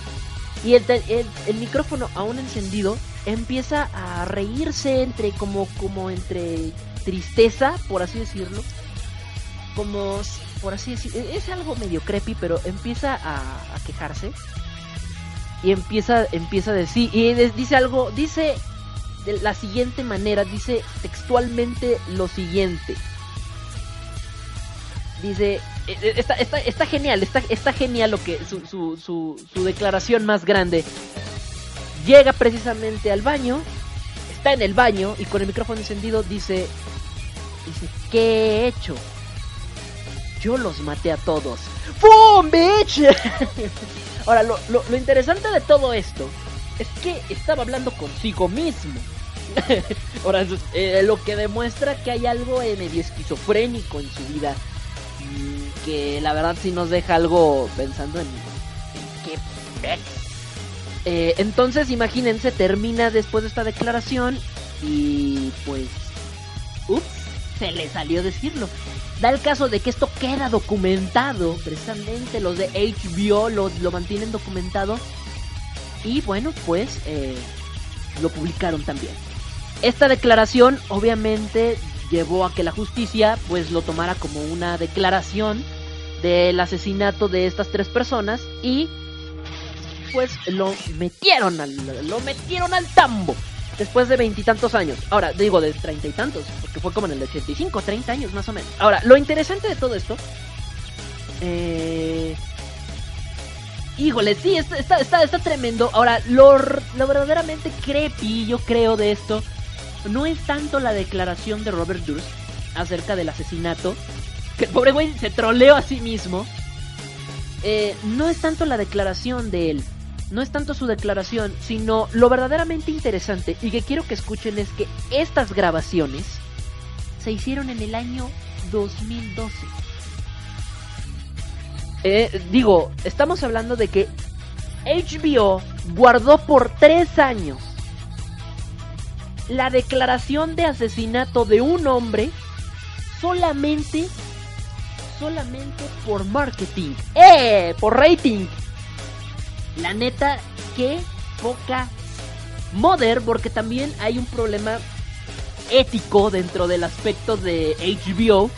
y el, el, el micrófono aún encendido, empieza a reírse entre como como entre tristeza, por así decirlo. Como por así decir, e- es algo medio creepy, pero empieza a, quejarse y empieza empieza a decir y dice algo, dice de la siguiente manera, dice textualmente lo siguiente. Dice, eh, eh, está, está, está genial, está, está genial lo que su, su, su, su declaración más grande. Llega precisamente al baño, está en el baño y con el micrófono encendido dice, dice, ¿qué he hecho? Yo los maté a todos. ¡Boom, bitch! Ahora, lo, lo, interesante de todo esto es que estaba hablando consigo mismo. Ahora, eh, lo que demuestra que hay algo eh, medio esquizofrénico en su vida. mm, Que la verdad sí nos deja algo pensando en, en qué. Eh, entonces, imagínense, termina después de esta declaración y pues... Ups, se le salió decirlo. Da el caso de que esto queda documentado, precisamente los de HBO lo, lo mantienen documentado. Y bueno, pues eh, lo publicaron también. Esta declaración obviamente llevó a que la justicia pues lo tomara como una declaración del asesinato de estas tres personas y pues lo metieron al lo metieron al tambo después de veintitantos años. Ahora, digo de treinta y tantos, porque fue como en el 85, 30 años más o menos. Ahora, lo interesante de todo esto, eh, híjole, sí, está, está, está, tremendo. Ahora, lo, lo verdaderamente creepy, yo creo, de esto, no es tanto la declaración de Robert Durst acerca del asesinato, que el pobre güey se troleó a sí mismo. Eh, no es tanto la declaración de él, no es tanto su declaración, sino lo verdaderamente interesante y que quiero que escuchen es que estas grabaciones se hicieron en el año 2012. Eh, digo, estamos hablando de que HBO guardó por tres años la declaración de asesinato de un hombre solamente, solamente por marketing, ¡eh! Por rating. La neta, que poca Mother, porque también hay un problema ético dentro del aspecto de HBO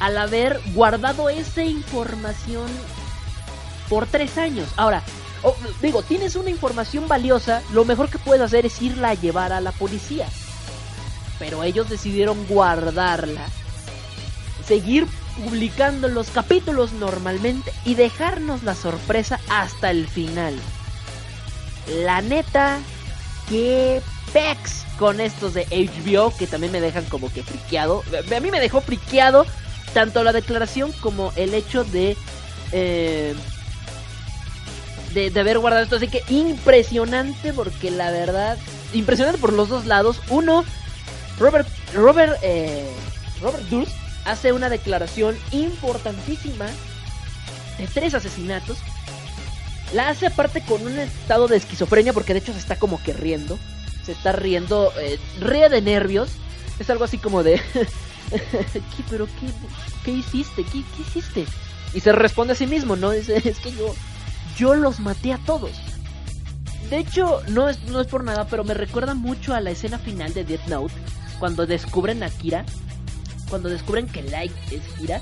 al haber guardado esa información por tres años. Ahora, digo, tienes una información valiosa, lo mejor que puedes hacer es irla a llevar a la policía. Pero ellos decidieron guardarla, seguir publicando los capítulos normalmente y dejarnos la sorpresa hasta el final. La neta, que pex con estos de HBO que también me dejan como que friqueado. A mí me dejó friqueado tanto la declaración como el hecho de, eh, de, de haber guardado esto. Así que impresionante porque la verdad, impresionante por los dos lados. Uno, Robert, Robert, eh, Robert Durst hace una declaración importantísima de tres asesinatos. La hace aparte con un estado de esquizofrenia porque de hecho se está como que riendo. Se está riendo, eh, ríe de nervios. Es algo así como de... ¿Qué, pero qué, hiciste? ¿Qué, ¿Qué hiciste? Y se responde a sí mismo, ¿no? Es, es que yo, yo los maté a todos. De hecho, no es, no es por nada, pero me recuerda mucho a la escena final de Death Note. Cuando descubren a Kira. Cuando descubren que Light es Kira.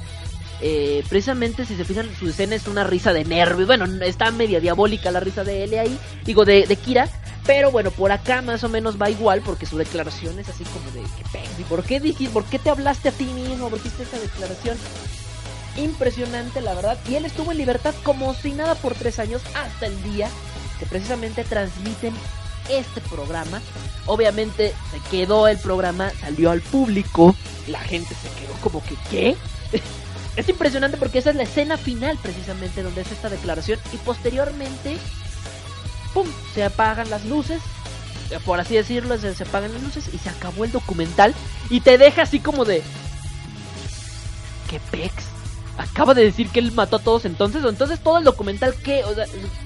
Eh, precisamente si se fijan su escena es una risa de nervios. Bueno, está media diabólica la risa de L ahí. Digo, de, de Kira. Pero bueno, por acá más o menos va igual porque su declaración es así como de que ¿y por qué dijiste, por qué te hablaste a ti mismo? ¿Por qué hiciste esa declaración? Impresionante, la verdad. Y él estuvo en libertad como si nada por tres años hasta el día que precisamente transmiten este programa. Obviamente se quedó el programa, salió al público, la gente se quedó como que ¿qué? es impresionante porque esa es la escena final precisamente donde es esta declaración y posteriormente ¡pum! se apagan las luces. Por así decirlo, se, apagan las luces y se acabó el documental y te deja así como de ¿Qué pex? Acaba de decir que él mató a todos entonces, entonces todo el documental que,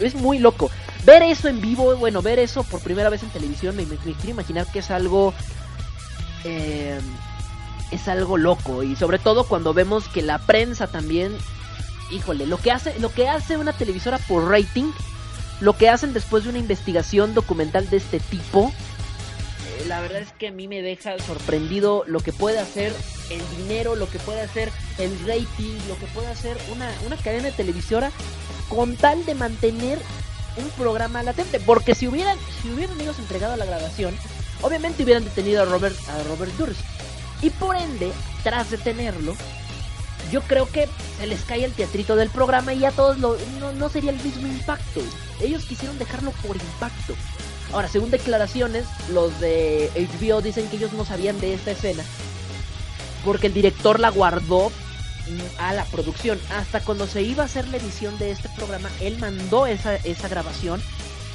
es muy loco. Ver eso en vivo, bueno, ver eso por primera vez en televisión, me, me- quiero imaginar que es algo, eh, es algo loco. Y sobre todo cuando vemos que la prensa también, híjole, lo que hace, lo que hace una televisora por rating, lo que hacen después de una investigación documental de este tipo, eh, la verdad es que a mí me deja sorprendido lo que puede hacer el dinero, lo que puede hacer el rating, lo que puede hacer una, una cadena de televisora con tal de mantener un programa latente. Porque si hubieran, si hubieran ellos entregado la grabación, obviamente hubieran detenido a Robert, a Robert Durst. Y por ende, tras detenerlo, yo creo que se les cae el teatrito del programa y ya todos lo, no, no sería el mismo impacto. Ellos quisieron dejarlo por impacto. Ahora, según declaraciones, los de HBO dicen que ellos no sabían de esta escena porque el director la guardó a la producción. Hasta cuando se iba a hacer la edición de este programa, él mandó esa, esa grabación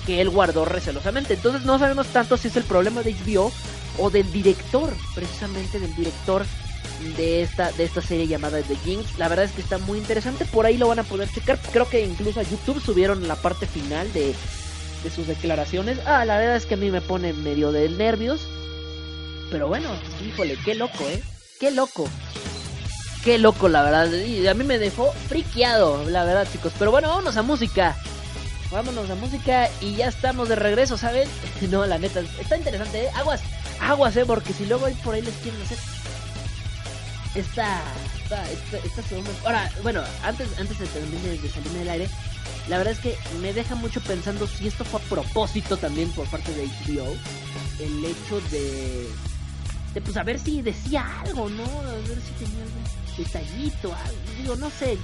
que él guardó recelosamente. Entonces no sabemos tanto si es el problema de HBO o del director, precisamente del director de esta, de esta serie llamada The Jinx. La verdad es que está muy interesante, por ahí lo van a poder checar. Creo que incluso a YouTube subieron la parte final de, de sus declaraciones. Ah, la verdad es que a mí me pone medio de nervios. Pero bueno, híjole, qué loco, ¿eh? Qué loco. Qué loco, la verdad. Y a mí me dejó friqueado, la verdad, chicos. Pero bueno, vámonos a música. Vámonos a música y ya estamos de regreso, ¿saben? No, la neta, está interesante, ¿eh? Aguas, aguas, ¿eh? Porque si luego por ahí les quieren hacer esta, esta, esta, esta segunda... Ahora, bueno, antes, antes de terminar de salirme del aire, la verdad es que me deja mucho pensando si esto fue a propósito también por parte de HBO. El hecho de de pues a ver si decía algo, ¿no? A ver si tenía algún detallito, digo, no sé.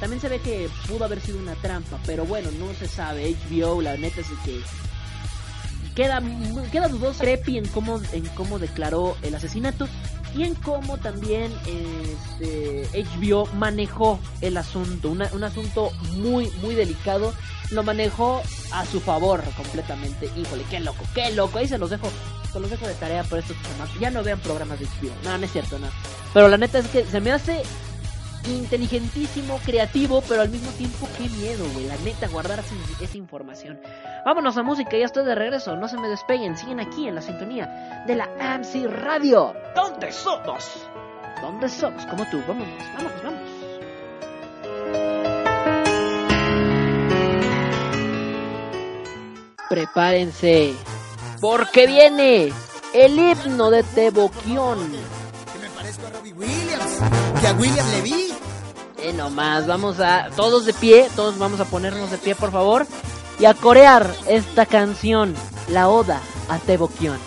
También se ve que pudo haber sido una trampa, pero bueno, no se sabe. HBO, la neta es que queda queda dudoso Creepy en cómo en cómo declaró el asesinato y en cómo también este HBO manejó el asunto, un asunto muy muy delicado, lo manejó a su favor completamente. Híjole, qué loco, qué loco. Ahí se los dejo chicos, los dejo de tarea por estos chamacos. Ya no vean programas de HBO. No, no es cierto, no. Pero la neta es que se me hace inteligentísimo, creativo, pero al mismo tiempo qué miedo, güey. La neta, guardar esa, esa información. Vámonos a música, ya estoy de regreso. No se me despeguen, siguen aquí en la sintonía de la AMC Radio. ¿Dónde somos? ¿Dónde somos? Como tú, vámonos, vámonos, vámonos. Prepárense, porque viene el himno de Teboquión. Que me parezco a Robbie Williams, que a William Levy. Eh, nomás, vamos a. Todos de pie, todos vamos a ponernos de pie, por favor. Y a corear esta canción, la Oda a Teboquión.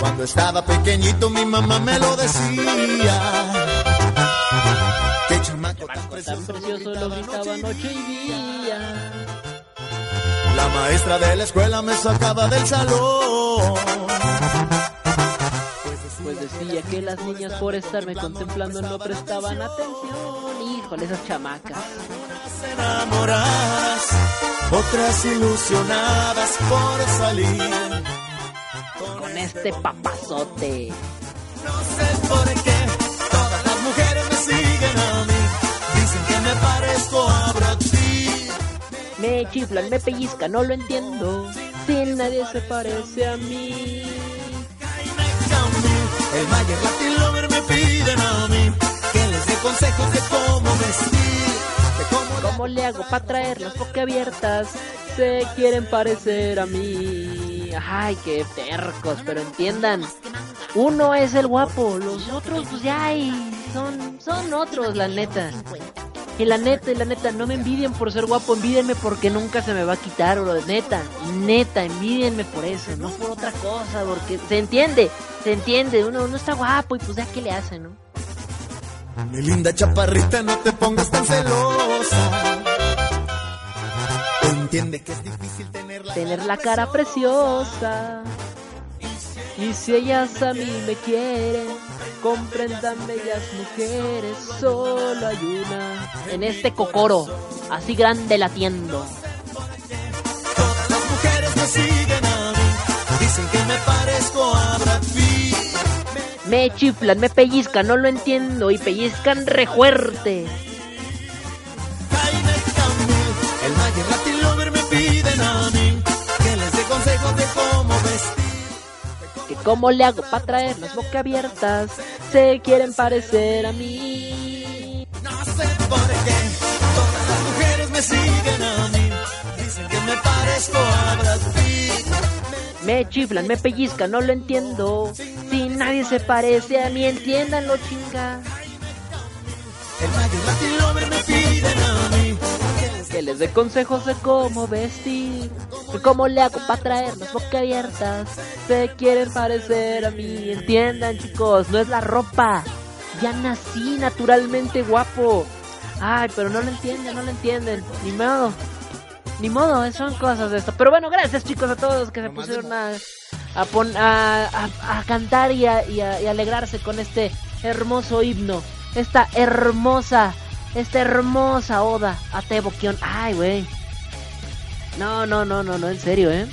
Cuando estaba pequeñito mi mamá me lo decía. Qué chamaco tan Tan precioso, precioso lo gritaba noche y día. La maestra de la escuela me sacaba del salón. Pues decía que las niñas por estarme contemplando no prestaban atención. Híjole, esas chamacas. enamoradas, otras ilusionadas por salir. Con este papazote. No sé por qué todas las mujeres me siguen a mí. Dicen que me parezco a Pitt. Me chiflan, me pellizcan, no lo entiendo. Si nadie se parece a mí. El Mayer Latin me piden a mí que les dé consejos de cómo vestir, de cómo ¿Cómo le hago para traer las abiertas? Se quieren parecer a mí. Ay, qué tercos, pero entiendan. Uno es el guapo, los otros pues ya son, son otros, la neta. Y la neta, y la neta, no me envidien por ser guapo, envidienme porque nunca se me va a quitar, bro. Neta, neta, envidienme por eso, no por otra cosa, porque se entiende, se entiende, uno, uno está guapo y pues ya qué le hace, ¿no? Mi linda chaparrita, no te pongas tan celosa. Entiende que es difícil tener la, tener la cara preciosa. Y si ellas a mí me quieren, comprendan bellas mujeres, solo hay una. En este cocoro, así grande latiendo. Todas las mujeres me siguen a mí, dicen que me parezco a Brad Pitt. Me chiflan, me pellizcan, no lo entiendo, y pellizcan re fuerte. Jaime Camil, el Mayer Latin Lover me piden a mí que les dé consejos de cómo vestir. Cómo le hago para traer las boca abiertas, se quieren parecer a mí. No sé por qué todas las mujeres me siguen a mí, dicen que me parezco a Brad Pitt. Me chiflan, me pellizcan, no lo entiendo. Si nadie se parece a mí, entiéndanlo, chinga. El Mayer Latin Lover me piden a mí Que les dé consejos de cómo vestir. Cómo le hago para traer las boca abiertas. Se quieren parecer a mí. Entiendan, chicos, no es la ropa. Ya nací naturalmente guapo. Ay, pero no lo entienden, no lo entienden. Ni modo. Ni modo, son cosas de esto. Pero bueno, gracias chicos a todos que se pusieron a, a, pon- a, a- a cantar y a, y a- y a alegrarse con este hermoso himno. Esta hermosa, esta hermosa oda a Teboquión. Ay, güey. No, no, no, no, no, en serio, ¿eh?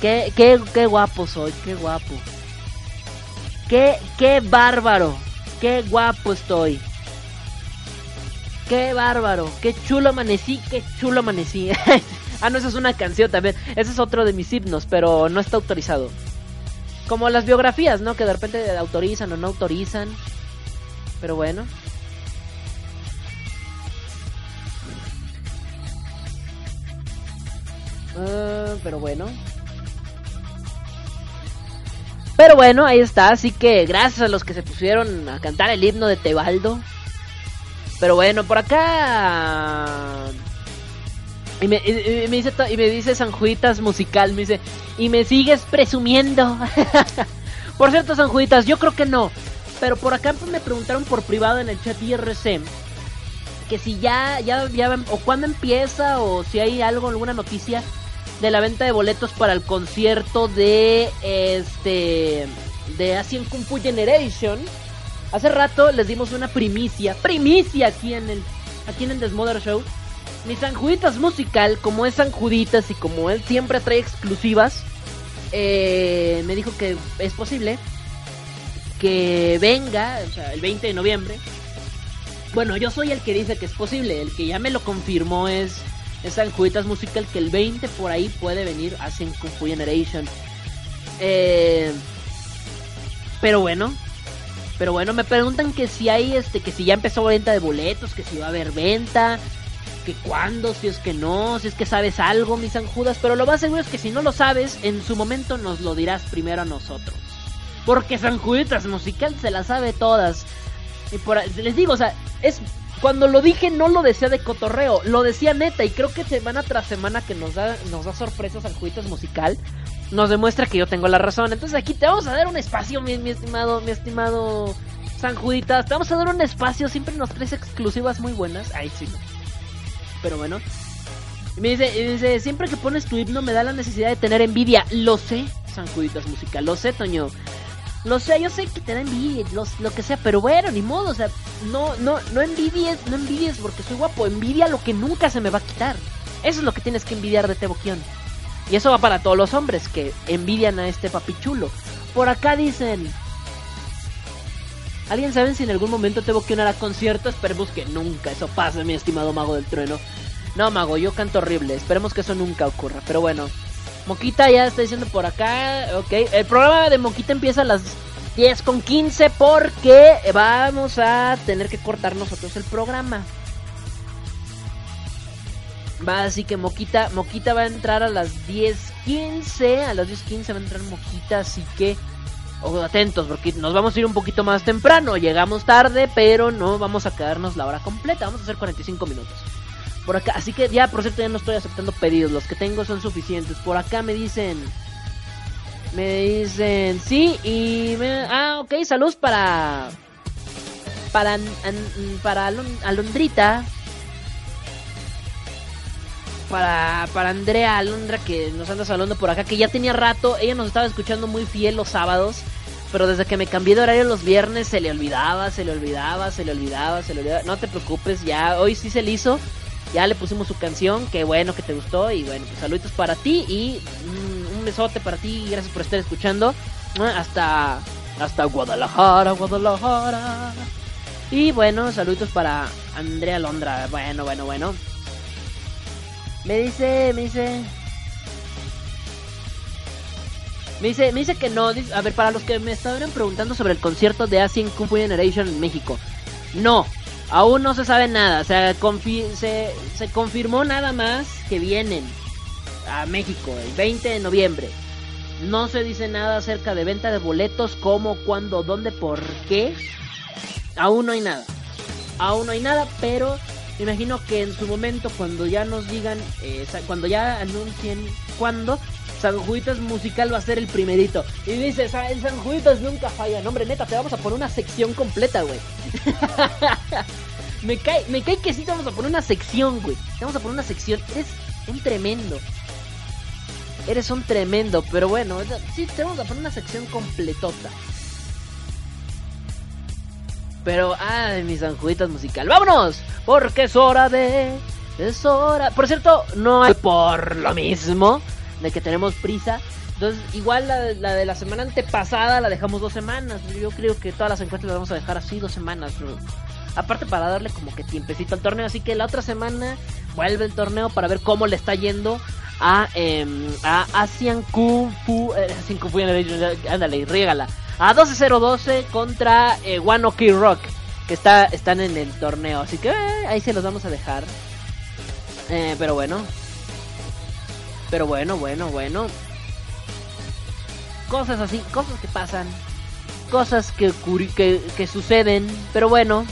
Qué, qué, qué guapo soy, qué guapo. Qué, qué bárbaro. Qué guapo estoy. Qué bárbaro. Qué chulo amanecí, qué chulo amanecí. ah, no, esa es una canción también. Ese es otro de mis himnos, pero no está autorizado. Como las biografías, ¿no? Que de repente autorizan o no autorizan. Pero bueno. Ah, pero bueno. Pero bueno, ahí está. Así que gracias a los que se pusieron a cantar el himno de Tebaldo. Pero bueno, por acá. Y me, dice, y me dice Sanjuitas musical, me dice, y me sigues presumiendo. por cierto, Sanjuitas, yo creo que no. Pero por acá pues, me preguntaron por privado en el chat IRC que si ya, ya, ya, o cuándo empieza, o si hay algo, alguna noticia de la venta de boletos para el concierto de este de Asian Kung Fu Generation. Hace rato les dimos una primicia, primicia aquí en el aquí en el Desmother Show mi San Juditas musical, como es San Juditas y como él siempre trae exclusivas, eh, me dijo que es posible que venga, o sea, el 20 de noviembre. Bueno, yo soy el que dice que es posible, el que ya me lo confirmó es, es San Juditas musical, que el 20 por ahí puede venir Sin Kung Fu Generation. Eh, pero bueno, pero bueno, me preguntan que si hay este, que si ya empezó venta de boletos, que si va a haber venta, que cuándo, si es que no, si es que sabes algo, mis San Judas, pero lo más seguro es que si no lo sabes, en su momento nos lo dirás primero a nosotros. Porque San Juditas musical se la sabe todas. Y por les digo, o sea, es cuando lo dije no lo decía de cotorreo, lo decía neta y creo que semana tras semana que nos da nos da sorpresas San Juditas musical nos demuestra que yo tengo la razón. Entonces aquí te vamos a dar un espacio, mi, mi estimado, mi estimado San Juditas. Te vamos a dar un espacio, siempre nos traes exclusivas muy buenas. Ay, sí. Pero bueno. Y me dice, y dice, siempre que pones tu himno me da la necesidad de tener envidia. Lo sé, San Juditas musical, lo sé, Toño. Lo sé, yo sé que te da envidia, lo, lo que sea, pero bueno, ni modo, o sea, no, no, no envidies, no envidies porque soy guapo, envidia lo que nunca se me va a quitar. Eso es lo que tienes que envidiar de Teboquión. Y eso va para todos los hombres que envidian a este papichulo. Por acá dicen. ¿Alguien sabe si en algún momento Teboquión hará concierto? Esperemos que nunca eso pase, mi estimado mago del trueno. No, mago, yo canto horrible. Esperemos que eso nunca ocurra. Pero bueno. Moquita ya está diciendo por acá. Ok. El programa de Moquita empieza a las 10 con 15 porque vamos a tener que cortar nosotros el programa. Va, así que Moquita, Moquita va a entrar a las 10.15. A las 10.15 va a entrar Moquita, así que oh, atentos porque nos vamos a ir un poquito más temprano. Llegamos tarde, pero no vamos a quedarnos la hora completa. Vamos a hacer 45 minutos. Por acá, así que ya, por cierto, ya no estoy aceptando pedidos. Los que tengo son suficientes. Por acá me dicen. Me dicen, sí, y. me- ah, ok, saludos para. Para. para Alon- Alondrita. Para, para Andrea Alondra que nos anda saludando por acá, que ya tenía rato, ella nos estaba escuchando muy fiel los sábados, pero desde que me cambié de horario los viernes se le olvidaba, se le olvidaba, se le olvidaba, se le olvidaba. No te preocupes, ya hoy sí se le hizo, ya le pusimos su canción, que bueno que te gustó y bueno, pues saluditos para ti y mm, un besote para ti, gracias por estar escuchando. Hasta hasta Guadalajara, Guadalajara. Y bueno, saluditos para Andrea Londra. Bueno, bueno, bueno. Me dice, me dice. Me dice, me dice que no. a ver, para los que me estaban preguntando sobre el concierto de Asian Kung Fu Generation en México. No, aún no se sabe nada. O sea, confi- se, se confirmó nada más que vienen a México el 20 de noviembre. No se dice nada acerca de venta de boletos, cómo, cuándo, dónde, por qué. Aún no hay nada. Aún no hay nada, pero me imagino que en su momento, cuando ya nos digan, eh, cuando ya anuncien cuándo, San Juditas Musical va a ser el primerito. Y dice, "Sa- el San Juditas nunca falla. No, hombre, neta, te vamos a poner una sección completa, güey. me, cae, me cae que sí te vamos a poner una sección, güey. Te vamos a poner una sección. Eres un tremendo. Eres un tremendo, pero bueno, sí, te vamos a poner una sección completota. Pero, ay, mis anjuditas musical. ¡Vámonos! Porque es hora de. Es hora. Por cierto, no hay por lo mismo de que tenemos prisa. Entonces, igual la, la de la semana antepasada la dejamos dos semanas. Yo creo que todas las encuestas las vamos a dejar así dos semanas. Aparte, para darle como que tiempecito al torneo. Así que la otra semana vuelve el torneo para ver cómo le está yendo a, em, a Asian Kung Fu. eh, Asian Kung Fu ándale, rígala. A 12-0-12 contra eh, One Ok Rock. Que está, están en el torneo. Así que eh, ahí se los vamos a dejar. Eh, pero bueno. Pero bueno, bueno, bueno. Cosas así, cosas que pasan. Cosas que, que, que suceden. Pero bueno.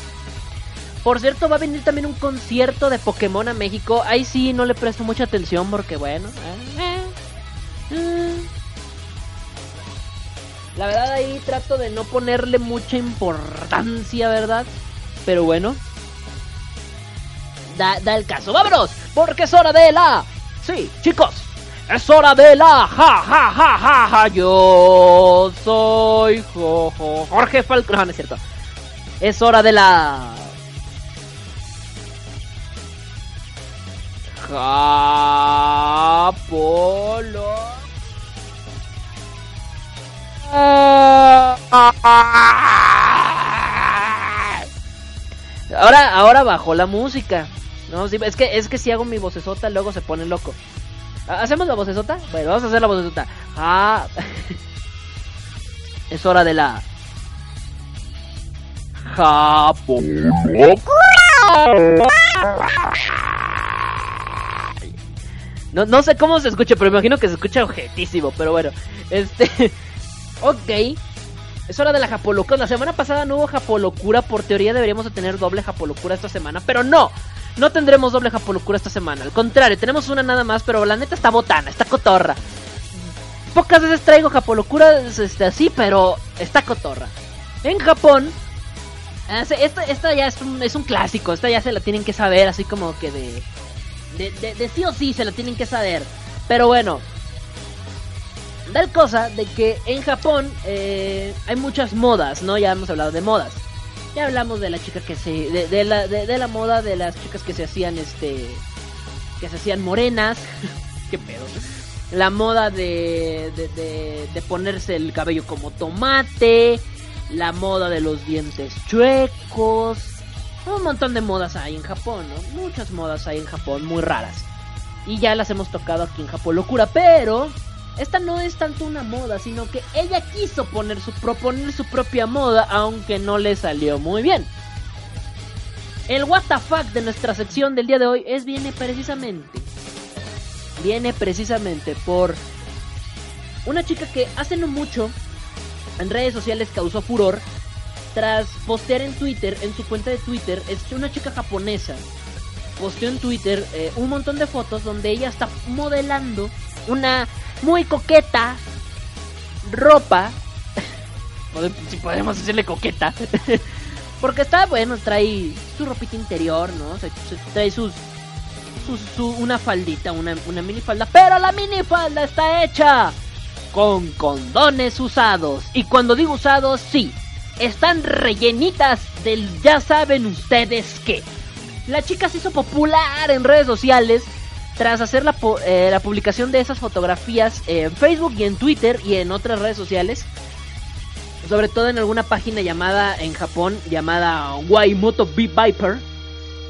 Por cierto, va a venir también un concierto de Pokémon a México. Ahí sí no le presto mucha atención porque bueno. eh, eh, eh. La verdad ahí trato de no ponerle mucha importancia, ¿verdad? Pero bueno. Da, da el caso. ¡Vámonos! Porque es hora de la... Sí, chicos. Es hora de la... Ja, ja, ja, ja, ja. Yo soy jo, jo, Jorge Falcón. No, no es cierto. Es hora de la... Japolo. Ahora, ahora bajó la música. No, es que es que si hago mi vocesota luego se pone loco. ¿Hacemos la vocesota? Bueno, vamos a hacer la vocesota. Ah. es hora de la Japolo. No, no sé cómo se escucha, pero imagino que se escucha objetísimo. Pero bueno, este. ok. Es hora de la Japolocura. La semana pasada no hubo Japolocura. Por teoría deberíamos de tener doble Japolocura esta semana. Pero no. No tendremos doble Japolocura esta semana. Al contrario, tenemos una nada más. Pero la neta está botana, está cotorra. Pocas veces traigo Japolocura este, así, pero está cotorra. En Japón. ah, Esta, esta ya es un, es un clásico. Esta ya se la tienen que saber. Así como que de de, de, de sí o sí se lo tienen que saber. Pero bueno, da el cosa de que en Japón eh, hay muchas modas, ¿no? Ya hemos hablado de modas. Ya hablamos de la chica que se. de, la, de, la moda de las chicas que se hacían este. que se hacían morenas. ¿Qué pedo? La moda de, de, de, de ponerse el cabello como tomate. La moda de los dientes chuecos. Un montón de modas hay en Japón, ¿no? Muchas modas hay en Japón, muy raras. Y ya las hemos tocado aquí en Japón Locura, pero esta no es tanto una moda, sino que ella quiso poner su, proponer su propia moda, aunque no le salió muy bien. El WTF de nuestra sección del día de hoy es viene precisamente. Viene precisamente por una chica que hace no mucho en redes sociales causó furor tras postear en Twitter, en su cuenta de Twitter, es una chica japonesa posteó en Twitter eh, un montón de fotos donde ella está modelando una muy coqueta ropa. Si podemos decirle coqueta. Porque está, bueno, trae su ropita interior, ¿no? Se, se- trae sus, sus- su- una faldita, una, una minifalda. Pero la minifalda está hecha con condones usados. Y cuando digo usados, sí, están rellenitas del ya saben ustedes qué. La chica se hizo popular en redes sociales tras hacer la, eh, la publicación de esas fotografías en Facebook y en Twitter y en otras redes sociales. Sobre todo en alguna página llamada en Japón, llamada Waimoto B Viper.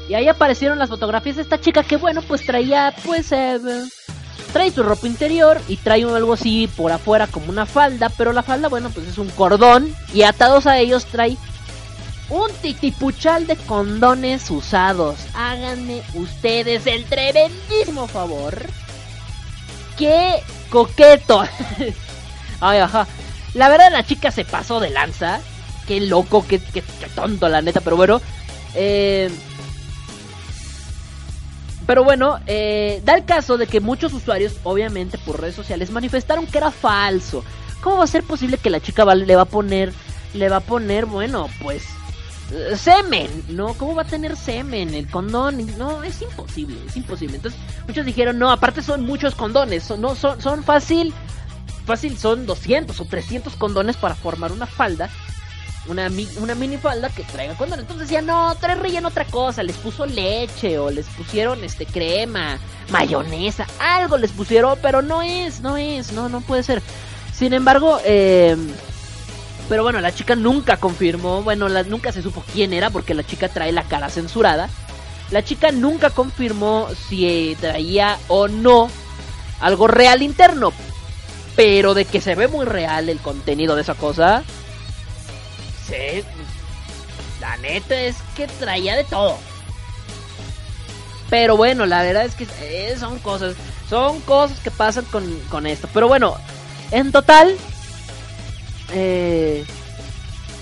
Y ahí aparecieron las fotografías de esta chica que bueno, pues traía pues... eh, trae su ropa interior y trae algo así por afuera como una falda, pero la falda, bueno, pues es un cordón y atados a ellos trae un titipuchal de condones usados. Háganme ustedes el tremendísimo favor. ¡Qué coqueto! Ay, ajá. La verdad, la chica se pasó de lanza. Qué loco, qué, qué- qué tonto, la neta. Pero bueno, eh, pero bueno, eh, da el caso de que muchos usuarios, obviamente por redes sociales, manifestaron que era falso. ¿Cómo va a ser posible que la chica le va a poner, le va a poner, bueno, pues, semen, ¿no? ¿Cómo va a tener semen el condón? No, es imposible, es imposible. Entonces, muchos dijeron, no, aparte son muchos condones, son, no, son, son fácil, fácil, son 200 o 300 condones para formar una falda una, una mini falda que traiga condón. Entonces decía, no, trae relleno otra cosa. Les puso leche o les pusieron este crema, mayonesa, algo les pusieron, pero no es, no es, no, no puede ser. Sin embargo, eh, pero bueno, la chica nunca confirmó, bueno, la- nunca se supo quién era porque la chica trae la cara censurada. La chica nunca confirmó si eh, traía o no algo real interno. Pero de que se ve muy real el contenido de esa cosa, Sí, la neta es que traía de todo. Pero bueno, la verdad es que eh, son cosas, son cosas que pasan con, con esto. Pero bueno, en total, eh,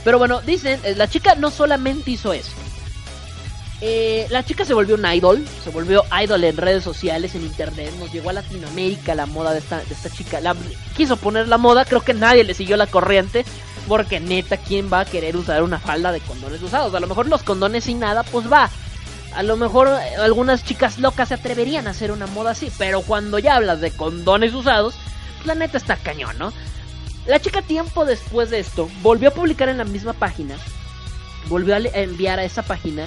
pero bueno, dicen, eh, la chica no solamente hizo eso. Eh, la chica se volvió un idol, se volvió idol en redes sociales, en internet, nos llegó a Latinoamérica la moda de esta, de esta chica. Quiso poner la moda, creo que nadie le siguió la corriente, porque neta, ¿quién va a querer usar una falda de condones usados? A lo mejor los condones sin nada, pues va. A lo mejor eh, algunas chicas locas se atreverían a hacer una moda así, pero cuando ya hablas de condones usados, pues la neta está cañón, ¿no? La chica tiempo después de esto volvió a publicar en la misma página, volvió a enviar a esa página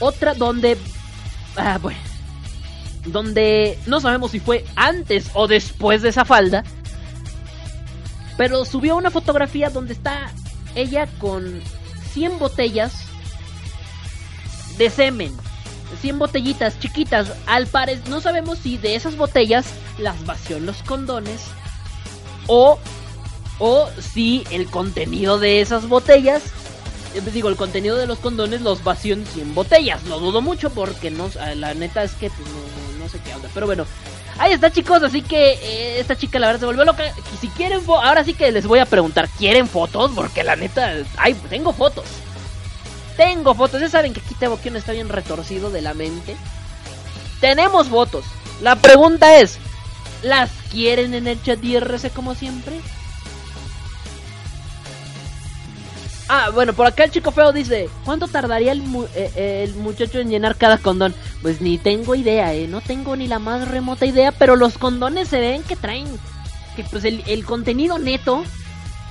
otra donde... Ah, bueno. donde no sabemos si fue antes o después de esa falda, pero subió una fotografía donde está ella con 100 botellas de semen. 100 botellitas chiquitas. Al parecer, no sabemos si de esas botellas las vació en los condones o, o si el contenido de esas botellas, eh, digo, el contenido de los condones los vació en 100 botellas. Lo dudo mucho porque no, eh, la neta es que pues, no, no- sé qué onda. Pero bueno, ahí está chicos, así que eh, esta chica la verdad se volvió loca. Si quieren, ahora sí que les voy a preguntar, ¿quieren fotos? Porque la neta, ay, tengo fotos. Tengo fotos, ya saben que aquí Kion está bien retorcido de la mente. Tenemos fotos. La pregunta es, ¿las quieren en el chat IRC como siempre? Ah, bueno, por acá el chico feo dice, ¿cuánto tardaría el, eh, eh, el muchacho en llenar cada condón? Pues ni tengo idea, eh, no tengo ni la más remota idea, pero los condones se ven que traen, que pues el, contenido neto,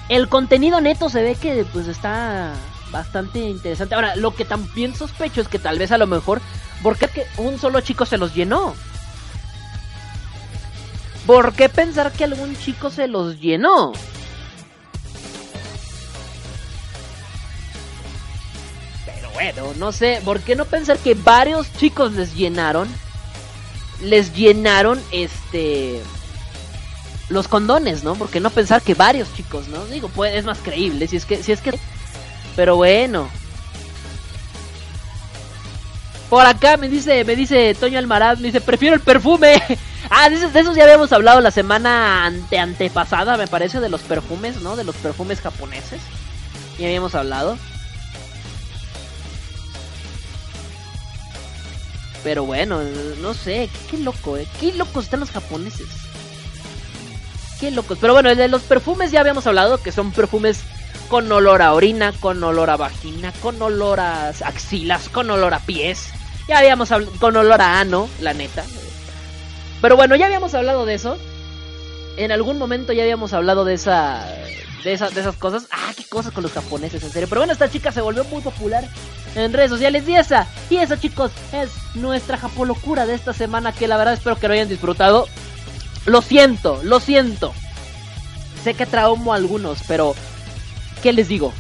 el contenido neto se ve que pues está bastante interesante. Ahora, lo que también sospecho es que tal vez a lo mejor, ¿por qué que un solo chico se los llenó? ¿Por qué pensar que algún chico se los llenó? Bueno, no sé, ¿por qué no pensar que varios chicos les llenaron? Les llenaron este los condones, ¿no? Porque no pensar que varios chicos, ¿no? Digo, es más creíble si es que si es que pero bueno. Por acá me dice, me dice Toño Almaraz, me dice, prefiero el perfume. ah, de de esos ya habíamos hablado la semana ante antepasada, me parece, de los perfumes, ¿no? De los perfumes japoneses. Ya habíamos hablado. Pero bueno, no sé, qué loco, ¿eh? Qué locos están los japoneses. Qué locos. Pero bueno, de los perfumes ya habíamos hablado, que son perfumes con olor a orina, con olor a vagina, con olor a axilas, con olor a pies. Ya habíamos hablado, con olor a ano, la neta. Pero bueno, ya habíamos hablado de eso. En algún momento ya habíamos hablado de esa de, esa- de esas cosas. Ah, qué cosas con los japoneses, en serio. Pero bueno, esta chica se volvió muy popular en redes sociales. Y esa, y esa, chicos, es nuestra japolocura de esta semana. Que la verdad espero que lo hayan disfrutado. Lo siento, lo siento. Sé que traumo a algunos, pero ¿qué les digo?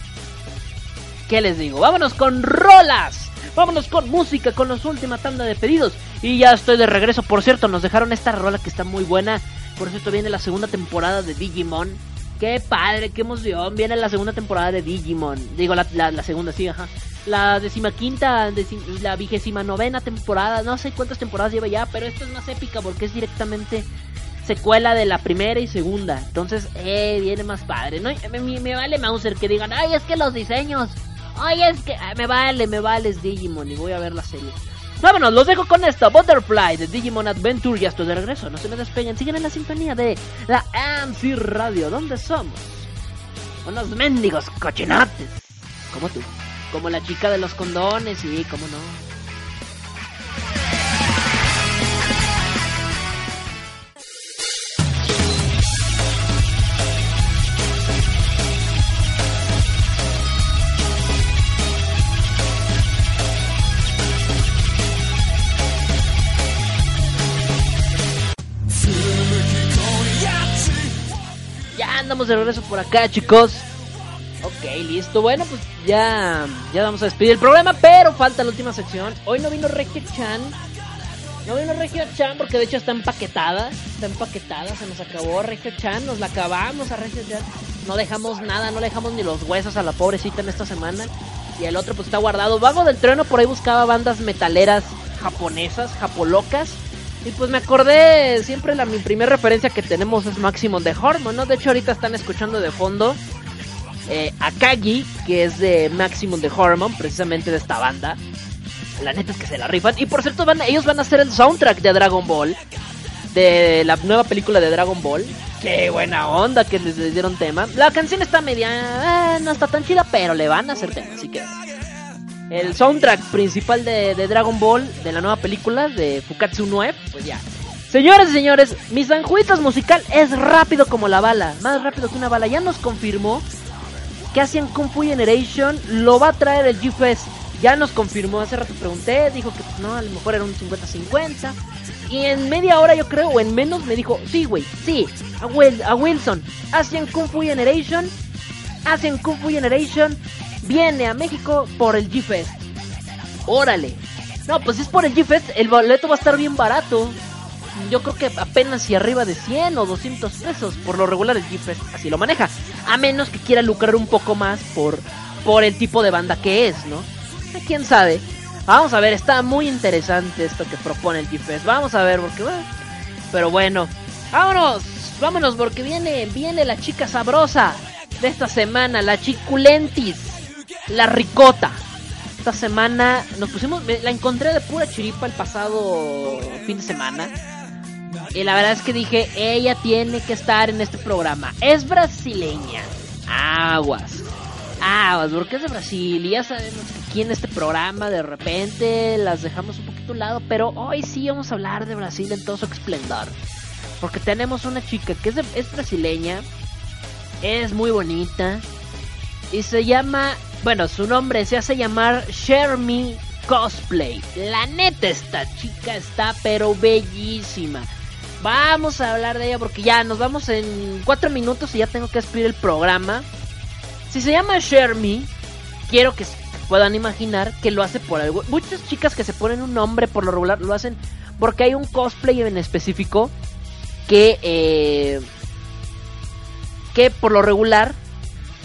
¿Qué les digo? Vámonos con rolas. Vámonos con música, con la última tanda de pedidos. Y ya estoy de regreso. Por cierto, nos dejaron esta rola que está muy buena. Por cierto, viene la segunda temporada de Digimon. Qué padre, qué emoción. Viene la segunda temporada de Digimon. Digo, la, segunda, sí, ajá. La decimaquinta, decim- la vigésima novena temporada. No sé cuántas temporadas lleva ya, pero esta es más épica porque es directamente secuela de la primera y segunda. Entonces, eh, viene más padre. No, me, me- me vale Mauser que digan, ay, es que los diseños. Ay, es que ah, me vale, me vale es Digimon y voy a ver la serie. Vámonos, los dejo con esto. Butterfly de Digimon Adventure. Ya estoy de regreso. No se me despeguen. Siguen en la sintonía de la AMC Radio. ¿Dónde somos? Unos mendigos cochinotes. Como tú. Como la chica de los condones. Y cómo no. Andamos de regreso por acá, chicos. Ok, listo. Bueno, pues ya, ya vamos a despedir el programa, pero falta la última sección. Hoy no vino Regio Chan. No vino Regio Chan porque de hecho está empaquetada. Está empaquetada, se nos acabó Regio Chan. Nos la acabamos a Regio Chan. No dejamos nada, no le dejamos ni los huesos a la pobrecita en esta semana. Y el otro pues está guardado. Vago del trueno por ahí buscaba bandas metaleras japonesas, japolocas. Y pues me acordé, siempre la mi primera referencia que tenemos es Maximum de Hormone, ¿no? De hecho ahorita están escuchando de fondo eh, Akagi, que es de Maximum de Hormone, precisamente de esta banda. La neta es que se la rifan. Y por cierto, van, ellos van a hacer el soundtrack de Dragon Ball. De la nueva película de Dragon Ball. Qué buena onda que les dieron tema. La canción está media... eh, no está tan chida, pero le van a hacer tema, así que... El soundtrack principal de, Dragon Ball, de la nueva película, de Fukatsu 9, pues ya. Señores y señores, mi Sanjuitos musical es rápido como la bala, más rápido que una bala. Ya nos confirmó que hacían Kung Fu Generation, lo va a traer el G-Fest. Ya nos confirmó, hace rato pregunté, dijo que pues, no, a lo mejor era un 50-50. Y en media hora, yo creo, o en menos, me dijo: Sí, güey, sí, a, Wil- a Wilson. Asian Kung Fu Generation. Asian Kung Fu Generation viene a México por el G-Fest. Órale. No, pues es por el G-Fest. El boleto va a estar bien barato. Yo creo que apenas si arriba de 100 o 200 pesos. Por lo regular el G-Fest así lo maneja. A menos que quiera lucrar un poco más por, por el tipo de banda que es, ¿no? Eh, ¿Quién sabe? Vamos a ver, está muy interesante esto que propone el G-Fest. Vamos a ver, porque... bueno, pero bueno, vámonos. Vámonos, porque viene, viene la chica sabrosa de esta semana. La chiculentis. La ricota. Esta semana nos pusimos... La encontré de pura chiripa el pasado fin de semana. Y la verdad es que dije, ella tiene que estar en este programa. Es brasileña. Aguas. Aguas, porque es de Brasil. Y ya sabemos que aquí en este programa de repente las dejamos un poquito a lado. Pero hoy sí vamos a hablar de Brasil en todo su esplendor. Porque tenemos una chica que es brasileña. Es muy bonita. Y se llama... Bueno, su nombre se hace llamar Shermie Cosplay. La neta, esta chica está pero bellísima. Vamos a hablar de ella porque ya nos vamos en cuatro minutos y ya tengo que despedir el programa. Si se llama Shermie, quiero que puedan imaginar que lo hace por algo. Muchas chicas que se ponen un nombre por lo regular lo hacen porque hay un cosplay en específico que eh, que por lo regular,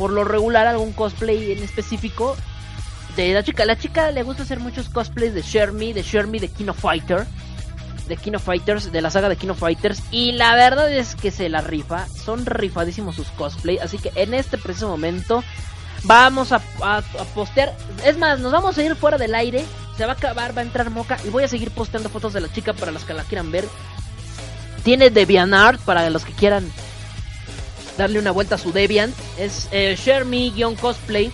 por lo regular algún cosplay en específico de la chica. La chica le gusta hacer muchos cosplays de Shermie, de Shermie de Kino Fighter, de Kino Fighters, de la saga de Kino Fighters. Y la verdad es que se la rifa, son rifadísimos sus cosplays. Así que en este preciso momento vamos a, postear. Es más, nos vamos a ir fuera del aire. Se va a acabar, va a entrar moca. Y voy a seguir posteando fotos de la chica para los que la quieran ver. Tiene DeviantArt para los que quieran darle una vuelta a su Deviant. Es eh, shareme-cosplay.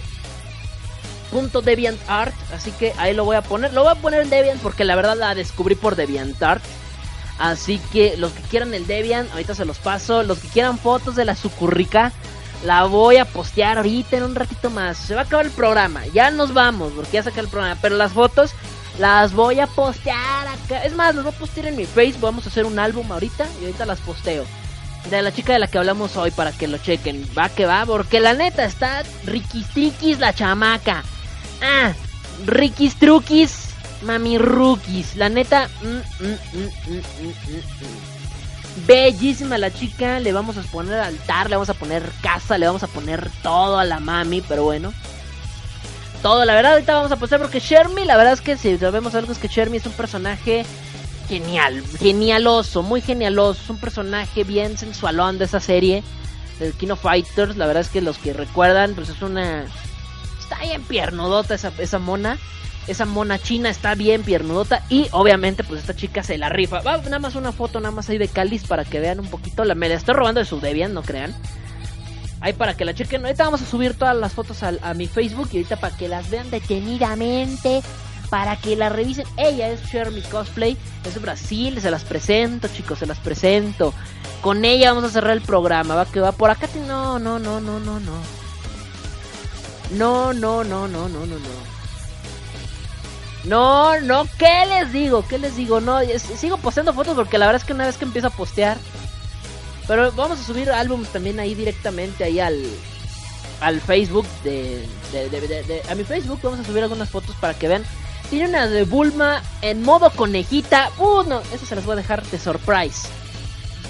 Punto DeviantArt, así que ahí lo voy a poner. Lo voy a poner en Deviant porque la verdad la descubrí por DeviantArt. Así que los que quieran el Deviant, ahorita se los paso. Los que quieran fotos de la sucurrica, la voy a postear ahorita en un ratito más. Se va a acabar el programa, ya nos vamos porque ya se el programa. Pero las fotos las voy a postear acá. Es más, las voy a postear en mi Facebook. Vamos a hacer un álbum ahorita y ahorita las posteo de la chica de la que hablamos hoy para que lo chequen. Va que va, porque la neta está riquistriquis la chamaca. Ah, riquis truquis, mami rookies. La neta, mm, mm, mm, bellísima la chica. Le vamos a poner altar, le vamos a poner casa, le vamos a poner todo a la mami, pero bueno. Todo, la verdad, ahorita vamos a postar porque Shermie, la verdad es que si sabemos algo es que Shermie es un personaje genial, genialoso, muy genialoso. Es un personaje bien sensualón de esa serie, del Kino Fighters. La verdad es que los que recuerdan, pues es una. Está bien piernudota esa, esa mona. Esa mona china está bien piernudota. Y obviamente, pues esta chica se la rifa. Va, nada más una foto, nada más ahí de Cáliz para que vean un poquito. La, me la estoy robando de su Debian, no crean. Ahí para que la chequen. Ahorita vamos a subir todas las fotos a, mi Facebook. Y ahorita para que las vean detenidamente. Para que la revisen. Ella es Shermie Cosplay. Es de Brasil. Se las presento, chicos. Se las presento. Con ella vamos a cerrar el programa. Va que va por acá. te- No, no, no, no, no, no. No, no, no, no, no, no, no. No, no, ¿qué les digo? ¿Qué les digo? No, sigo posteando fotos porque la verdad es que una vez que empiezo a postear. Pero vamos a subir álbumes también ahí directamente ahí al, al Facebook de- de- de- de- a mi Facebook vamos a subir algunas fotos para que vean. Tiene una de Bulma en modo conejita. Uh, no, eso se las voy a dejar de surprise.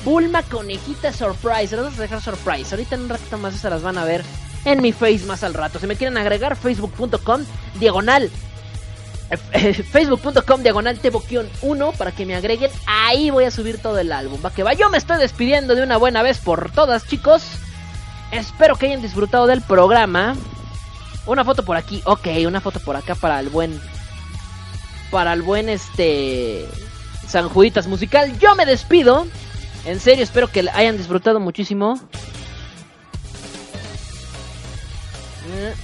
Bulma conejita surprise. Se las vamos a dejar surprise. Ahorita en un ratito más se las van a ver en mi face más al rato. Si me quieren agregar, facebook.com diagonal. eh, Facebook.com diagonal Teboquion 1 para que me agreguen. Ahí voy a subir todo el álbum. Va que va. Yo me estoy despidiendo de una buena vez por todas, chicos. Espero que hayan disfrutado del programa. Una foto por aquí. Ok, una foto por acá para el buen. Para el buen este. San Juditas musical. Yo me despido. En serio, espero que hayan disfrutado muchísimo. Eh.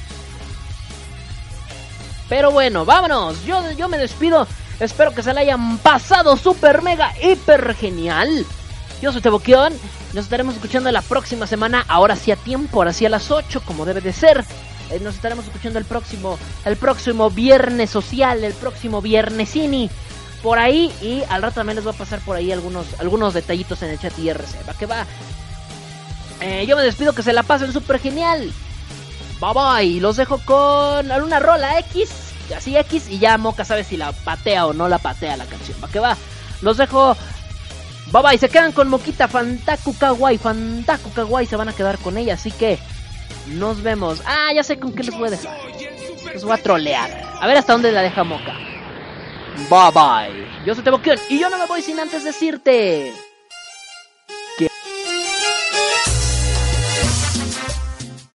Pero bueno, vámonos. Yo, yo me despido. Espero que se la hayan pasado super mega hiper genial. Yo soy Teboquión. Nos estaremos escuchando la próxima semana. Ahora sí a tiempo, ahora sí a las 8, como debe de ser. Eh, Nos estaremos escuchando el próximo, el próximo viernes social, el próximo viernesini. por ahí y al rato también les voy a pasar por ahí algunos, algunos detallitos en el chat IRC. Va que va. Eh, yo me despido que se la pasen súper genial. Bye bye. Los dejo con una rola X. Así X y ya Moca sabe si la patea o no la patea la canción. Va que va. Los dejo. Bye bye. Se quedan con Moquita. Fantaku Kawaii. Fantaku Kawaii. Se van a quedar con ella. Así que nos vemos. Ah, ya sé con qué les voy a dejar. Les voy a trolear. A ver hasta dónde la deja Moca. Bye bye. Yo soy Tebokion y yo no me voy sin antes decirte.